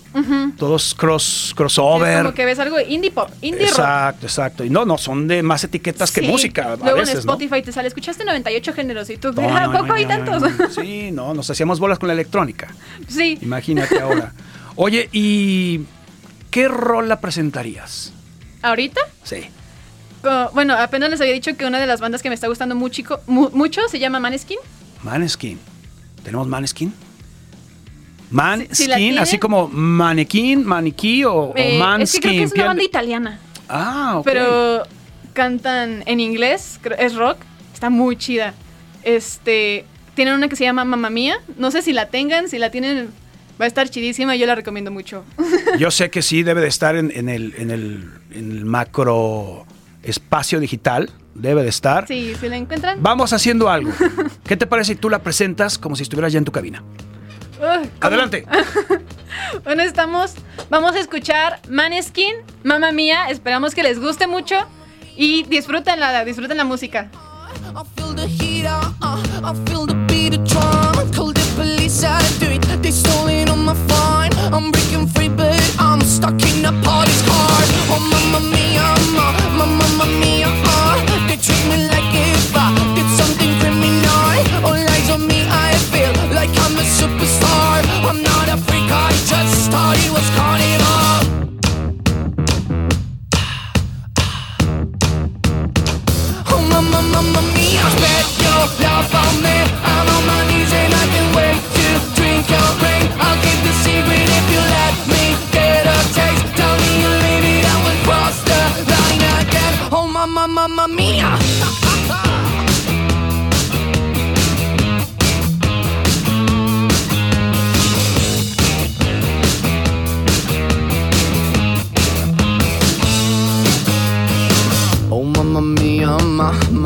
Todos cross, Es crossover. como que ves algo de indie pop, indie rock. Exacto, exacto. Y no, no, son de más etiquetas que música a Luego veces, en ¿no? Spotify te sale, escuchaste 98 géneros y tú, No, ¿a no, poco hay tantos? Sí, no, nos hacíamos bolas con la electrónica. sí. Imagínate ahora. Oye, ¿y qué rol la presentarías? ¿Ahorita? Sí. Bueno, apenas les había dicho que una de las bandas que me está gustando mucho, mucho se llama Maneskin. Maneskin. ¿Tenemos Maneskin? Maneskin, si así como manequín, maniquí o, o Eh, es que creo que es una banda italiana. Ah, ok. Pero cantan en inglés, es rock, está muy chida. Este, tienen una que se llama Mamma Mía, no sé si la tengan, si la tienen, va a estar chidísima, yo la recomiendo mucho. Yo sé que sí debe de estar en, en el, en, el, en el macro espacio digital. Debe de estar. Sí, si la encuentran. Vamos haciendo algo. ¿Qué te parece si tú la presentas como si estuvieras ya en tu cabina? ¿cómo? Adelante. Bueno, estamos. Vamos a escuchar Maneskin, Mamma Mía. Esperamos que les guste mucho y disfruten la, disfruten la música. I'm stuck in a party's car. Oh, mamma mia, ma, ma, mamma mia, uh. They treat me like if I did something criminal. All eyes on me, I feel like I'm a superstar. I'm not a freak, I just thought it was carnival. Oh mamma, mamma mia, bet your love on me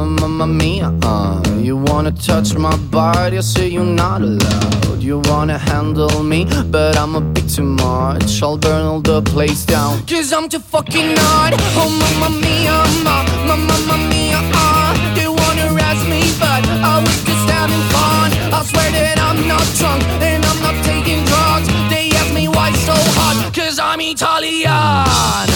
mamma mia, uh. You wanna touch my body, I say you're not allowed. You wanna handle me, but I'm a bit too much. I'll burn all the place down. Cause I'm too fucking hard Oh mamma mia, ma, ma, mamma mia, uh They wanna arrest me, but I was just having fun I swear that I'm not drunk and I'm not taking drugs They ask me why so hot, cause I'm Italiano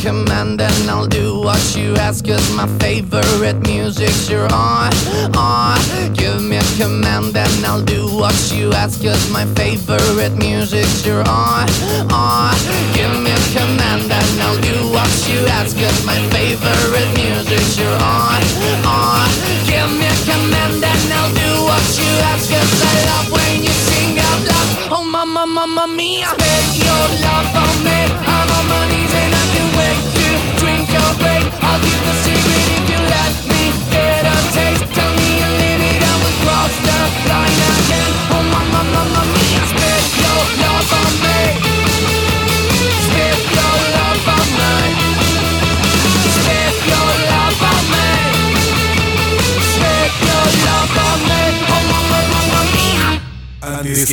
command and I'll do what you ask Cause my favorite music's your on, on Give me a command and I'll do what you ask Cause my favorite music's your on, on Give me a command and I'll do what you ask Cause my favorite music's your on, on Give me a command and I'll do what you ask Cause I love when you sing out loud. Oh mama mamma mia Bet your love on me. I'm on my knees and I can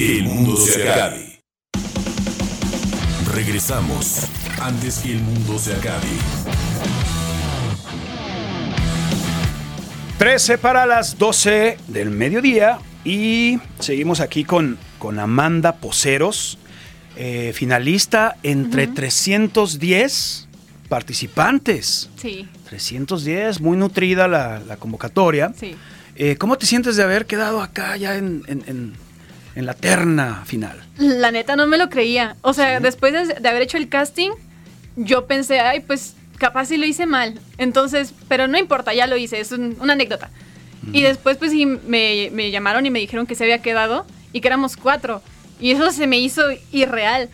que el mundo se acabe. Regresamos antes que el mundo se acabe. 13 para las 12 del mediodía y seguimos aquí con, con Amanda Poceros, eh, finalista entre Ujú. 310 participantes. Sí, 310, muy nutrida la, la convocatoria. sí. Eh, ¿Cómo te sientes de haber quedado acá ya en, en- en- en la terna final? La neta no me lo creía. O sea, después de, de haber hecho el casting, yo pensé, ay, pues capaz sí lo hice mal. Entonces, pero no importa, ya lo hice, es un- una anécdota. Y después, pues sí, me, me llamaron y me dijeron que se había quedado y que éramos cuatro. Y eso se me hizo irreal.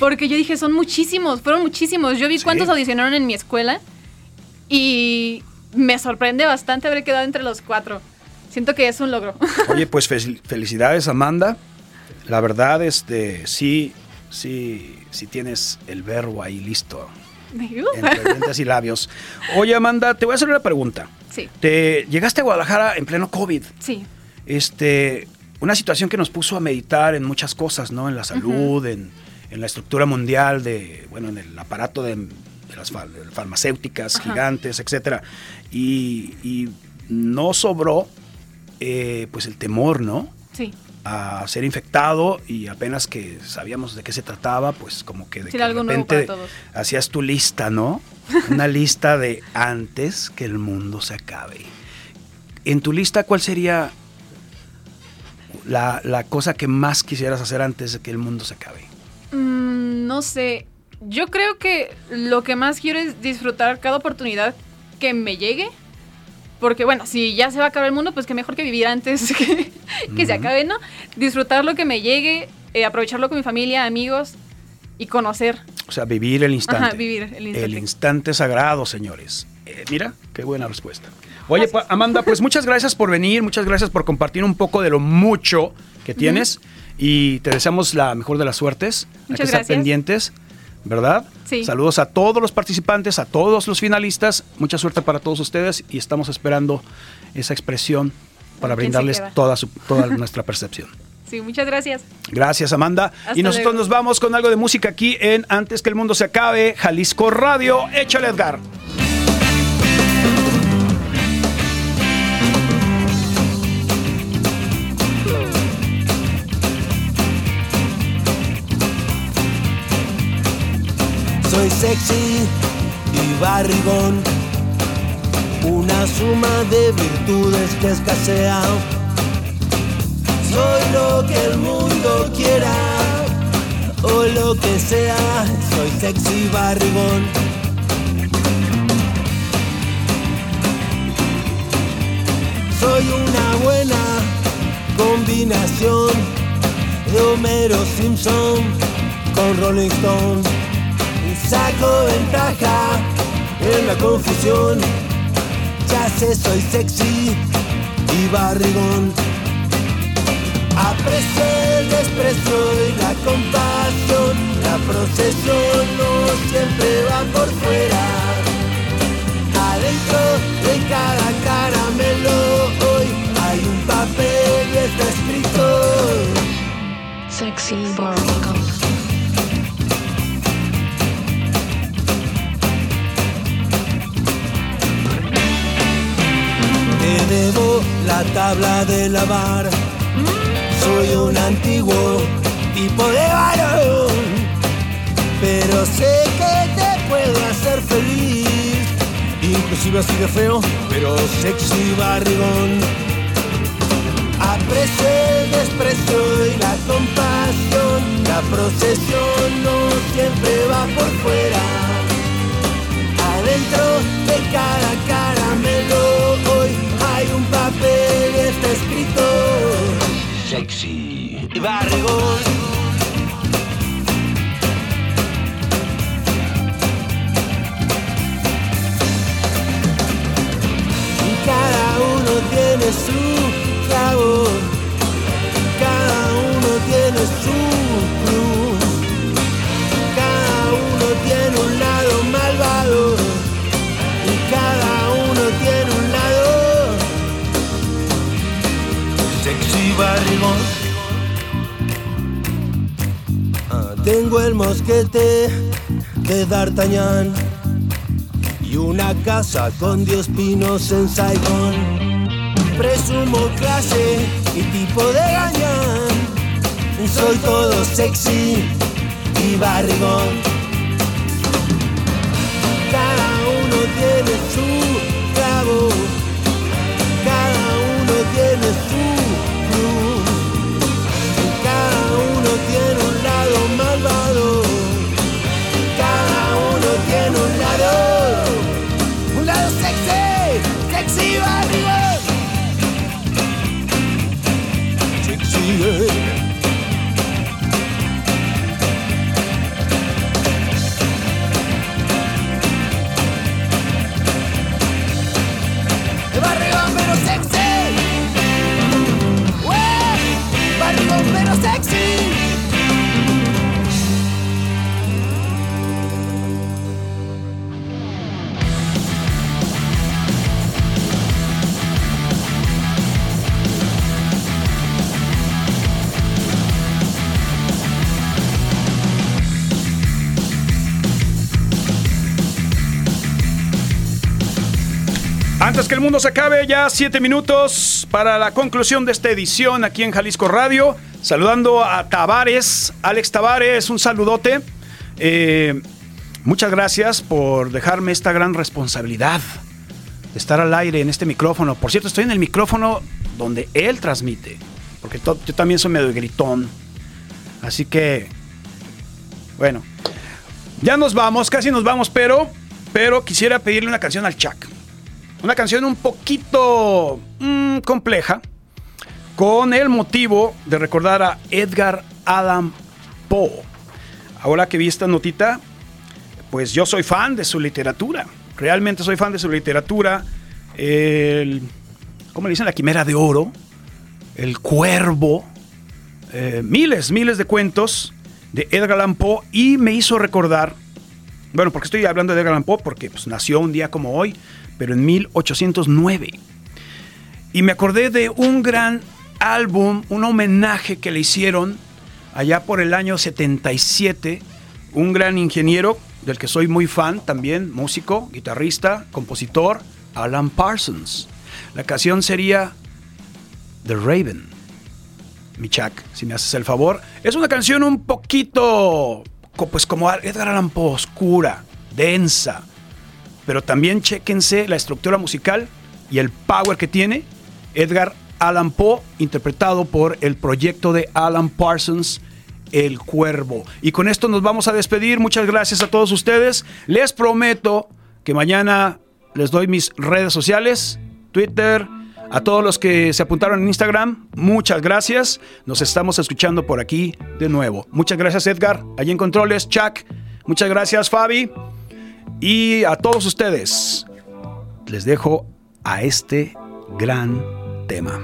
Porque yo dije, son muchísimos, fueron muchísimos. Yo vi cuántos audicionaron en mi escuela y me sorprende bastante haber quedado entre los cuatro. Siento que es un logro. Oye, pues fel- felicidades, Amanda. La verdad, este, sí, sí, sí tienes el verbo ahí listo. Entre dientes y labios. Oye, Amanda, te voy a hacer una pregunta. Sí, Te llegaste a Guadalajara en pleno COVID. sí. Este, una situación que nos puso a meditar en muchas cosas, ¿no? En la salud, en, en la estructura mundial de, bueno, en el aparato de, de las farmacéuticas Ajá. gigantes, etcétera. Y, y no sobró, eh, pues el temor, ¿no? Sí. a ser infectado y apenas que sabíamos de qué se trataba, pues como que de, Sí, que de repente hacías tu lista, ¿no? Una lista de antes que el mundo se acabe. En tu lista, ¿cuál sería la, la cosa que más quisieras hacer antes de que el mundo se acabe? Mm, no sé. Yo creo que lo que más quiero es disfrutar cada oportunidad que me llegue. Porque bueno, si ya se va a acabar el mundo, pues que mejor que vivir antes que, que se acabe, ¿no? Disfrutar lo que me llegue, eh, aprovecharlo con mi familia, amigos y conocer. O sea, vivir el instante. Ajá, vivir el instante. El instante sagrado, señores. Eh, mira, qué buena respuesta. Oye, Amanda, pues muchas gracias por venir, muchas gracias por compartir un poco de lo mucho que tienes y te deseamos la mejor de las suertes. Hay Muchas que estar gracias. pendientes, ¿verdad? Sí. Saludos a todos los participantes, a todos los finalistas. Mucha suerte para todos ustedes y estamos esperando esa expresión para brindarles toda, su- toda nuestra percepción. Sí, muchas gracias. Gracias, Amanda. Hasta y nosotros luego. nos vamos con algo de música aquí en Antes que el mundo se acabe, Jalisco Radio. Échale, Edgar. Soy sexy y barrigón, una suma de virtudes que escasea. Soy lo que el mundo quiera o lo que sea. Soy sexy y barrigón. Soy una buena combinación de Homero Simpson con Rolling Stone. Saco ventaja en la confusión. Ya sé, soy sexy y barrigón. Aprecio el desprecio y la compasión. La procesión no siempre va por fuera. Adentro de cada caramelo hoy hay un papel y está escrito. Sexy barrigón. La tabla de lavar. Soy un antiguo tipo de varón, pero sé que te puedo hacer feliz. Inclusive así de feo, pero sexy barrigón. Aprecio el desprecio y la compasión. La procesión no siempre va por fuera. Adentro de cada caramelo Sexy y barrigón cada uno tiene su sabor Cada uno tiene su cruz barrigón. Ah, tengo el mosquete de D'Artagnan y una casa con diez pinos en Saigón. Presumo clase y tipo de gañán. Soy todo sexy y barrigón. Cada uno tiene su clavo, cada uno tiene su malvado, cada uno tiene un lado, un lado sexy, sexy barrigón, sexy. pero sexy. Que el mundo se acabe, ya siete minutos para la conclusión de esta edición aquí en Jalisco Radio. Saludando a Tavares, Alex Tavares, un saludote. Eh, muchas gracias por dejarme esta gran responsabilidad de estar al aire en este micrófono. Por cierto, estoy en el micrófono donde él transmite, porque yo también soy medio gritón. Así que, bueno, ya nos vamos, casi nos vamos, pero, pero quisiera pedirle una canción al Chuck. Una canción un poquito mm, compleja, con el motivo de recordar a Edgar Allan Poe. Ahora que vi esta notita, pues yo soy fan de su literatura. Realmente soy fan de su literatura. El, ¿Cómo le dicen? La Quimera de Oro. El Cuervo. eh, miles, miles de cuentos de Edgar Allan Poe. Y me hizo recordar. Bueno, porque estoy hablando de Edgar Allan Poe? Porque pues, nació un día como hoy, pero en 1809. Y me acordé de un gran álbum, un homenaje que le hicieron allá por el año 77. Un gran ingeniero del que soy muy fan también, músico, guitarrista, compositor, Alan Parsons. La canción sería The Raven. Mi Chuck, si me haces el favor. Es una canción un poquito, pues como Edgar Allan Poe, oscura, densa. Pero también chéquense la estructura musical y el power que tiene Edgar Allan Poe, interpretado por el proyecto de Alan Parsons, El Cuervo. Y con esto nos vamos a despedir. Muchas gracias a todos ustedes. Les prometo que mañana les doy mis redes sociales, Twitter, a todos los que se apuntaron en Instagram. Muchas gracias. Nos estamos escuchando por aquí de nuevo. Muchas gracias Edgar, allí en Controles, Chuck. Muchas gracias Fabi. Y a todos ustedes les dejo a este gran tema.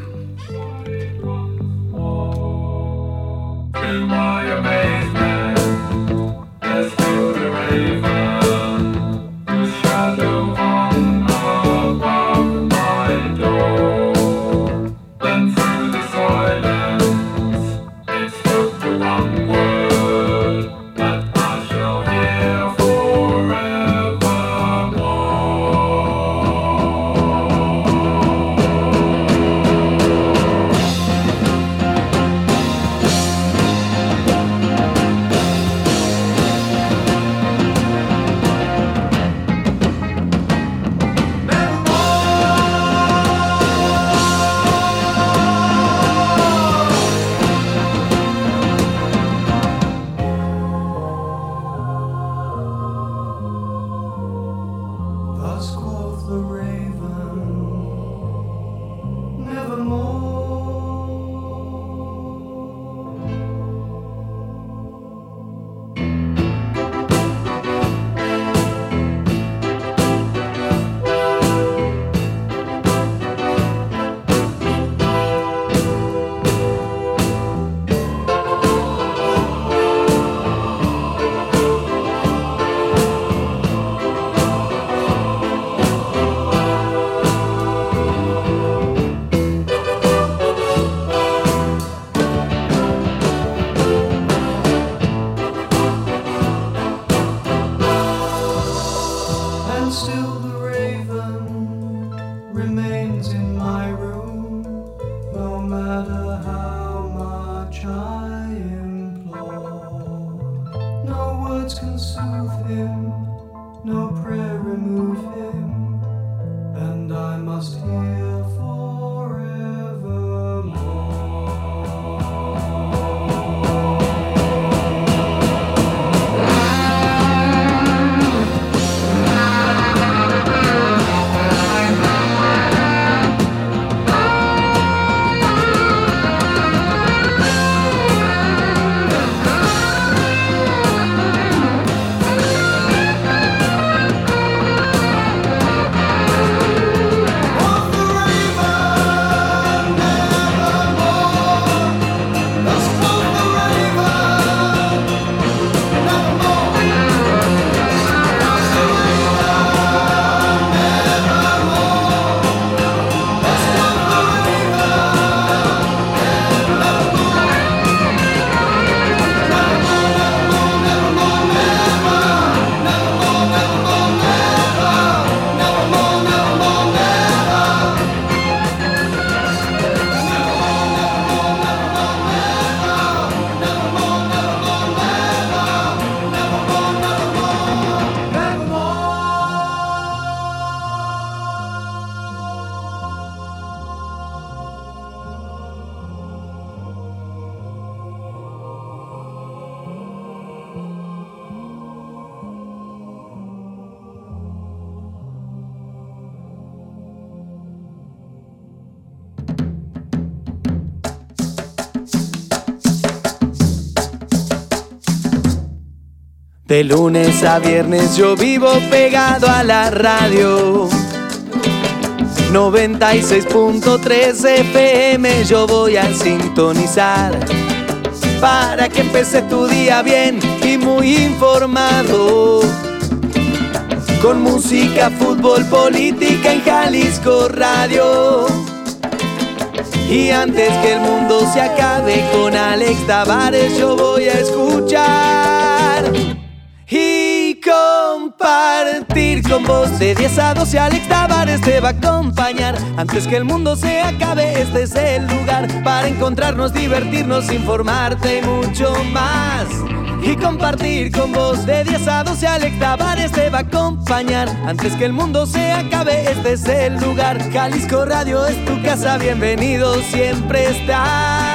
De lunes a viernes yo vivo pegado a la radio. 96.3 FM yo voy a sintonizar para que empieces tu día bien y muy informado. Con música, fútbol, política en Jalisco Radio. Y antes que el mundo se acabe con Alex Tavares yo voy a escuchar con vos de 10 a 12 Alex Tavares te va a acompañar. Antes que el mundo se acabe este es el lugar para encontrarnos divertirnos informarte y mucho más. Y compartir con vos de 10 a 12 Alex Tavares te va a acompañar. Antes que el mundo se acabe este es el lugar. Jalisco Radio es tu casa bienvenido siempre estás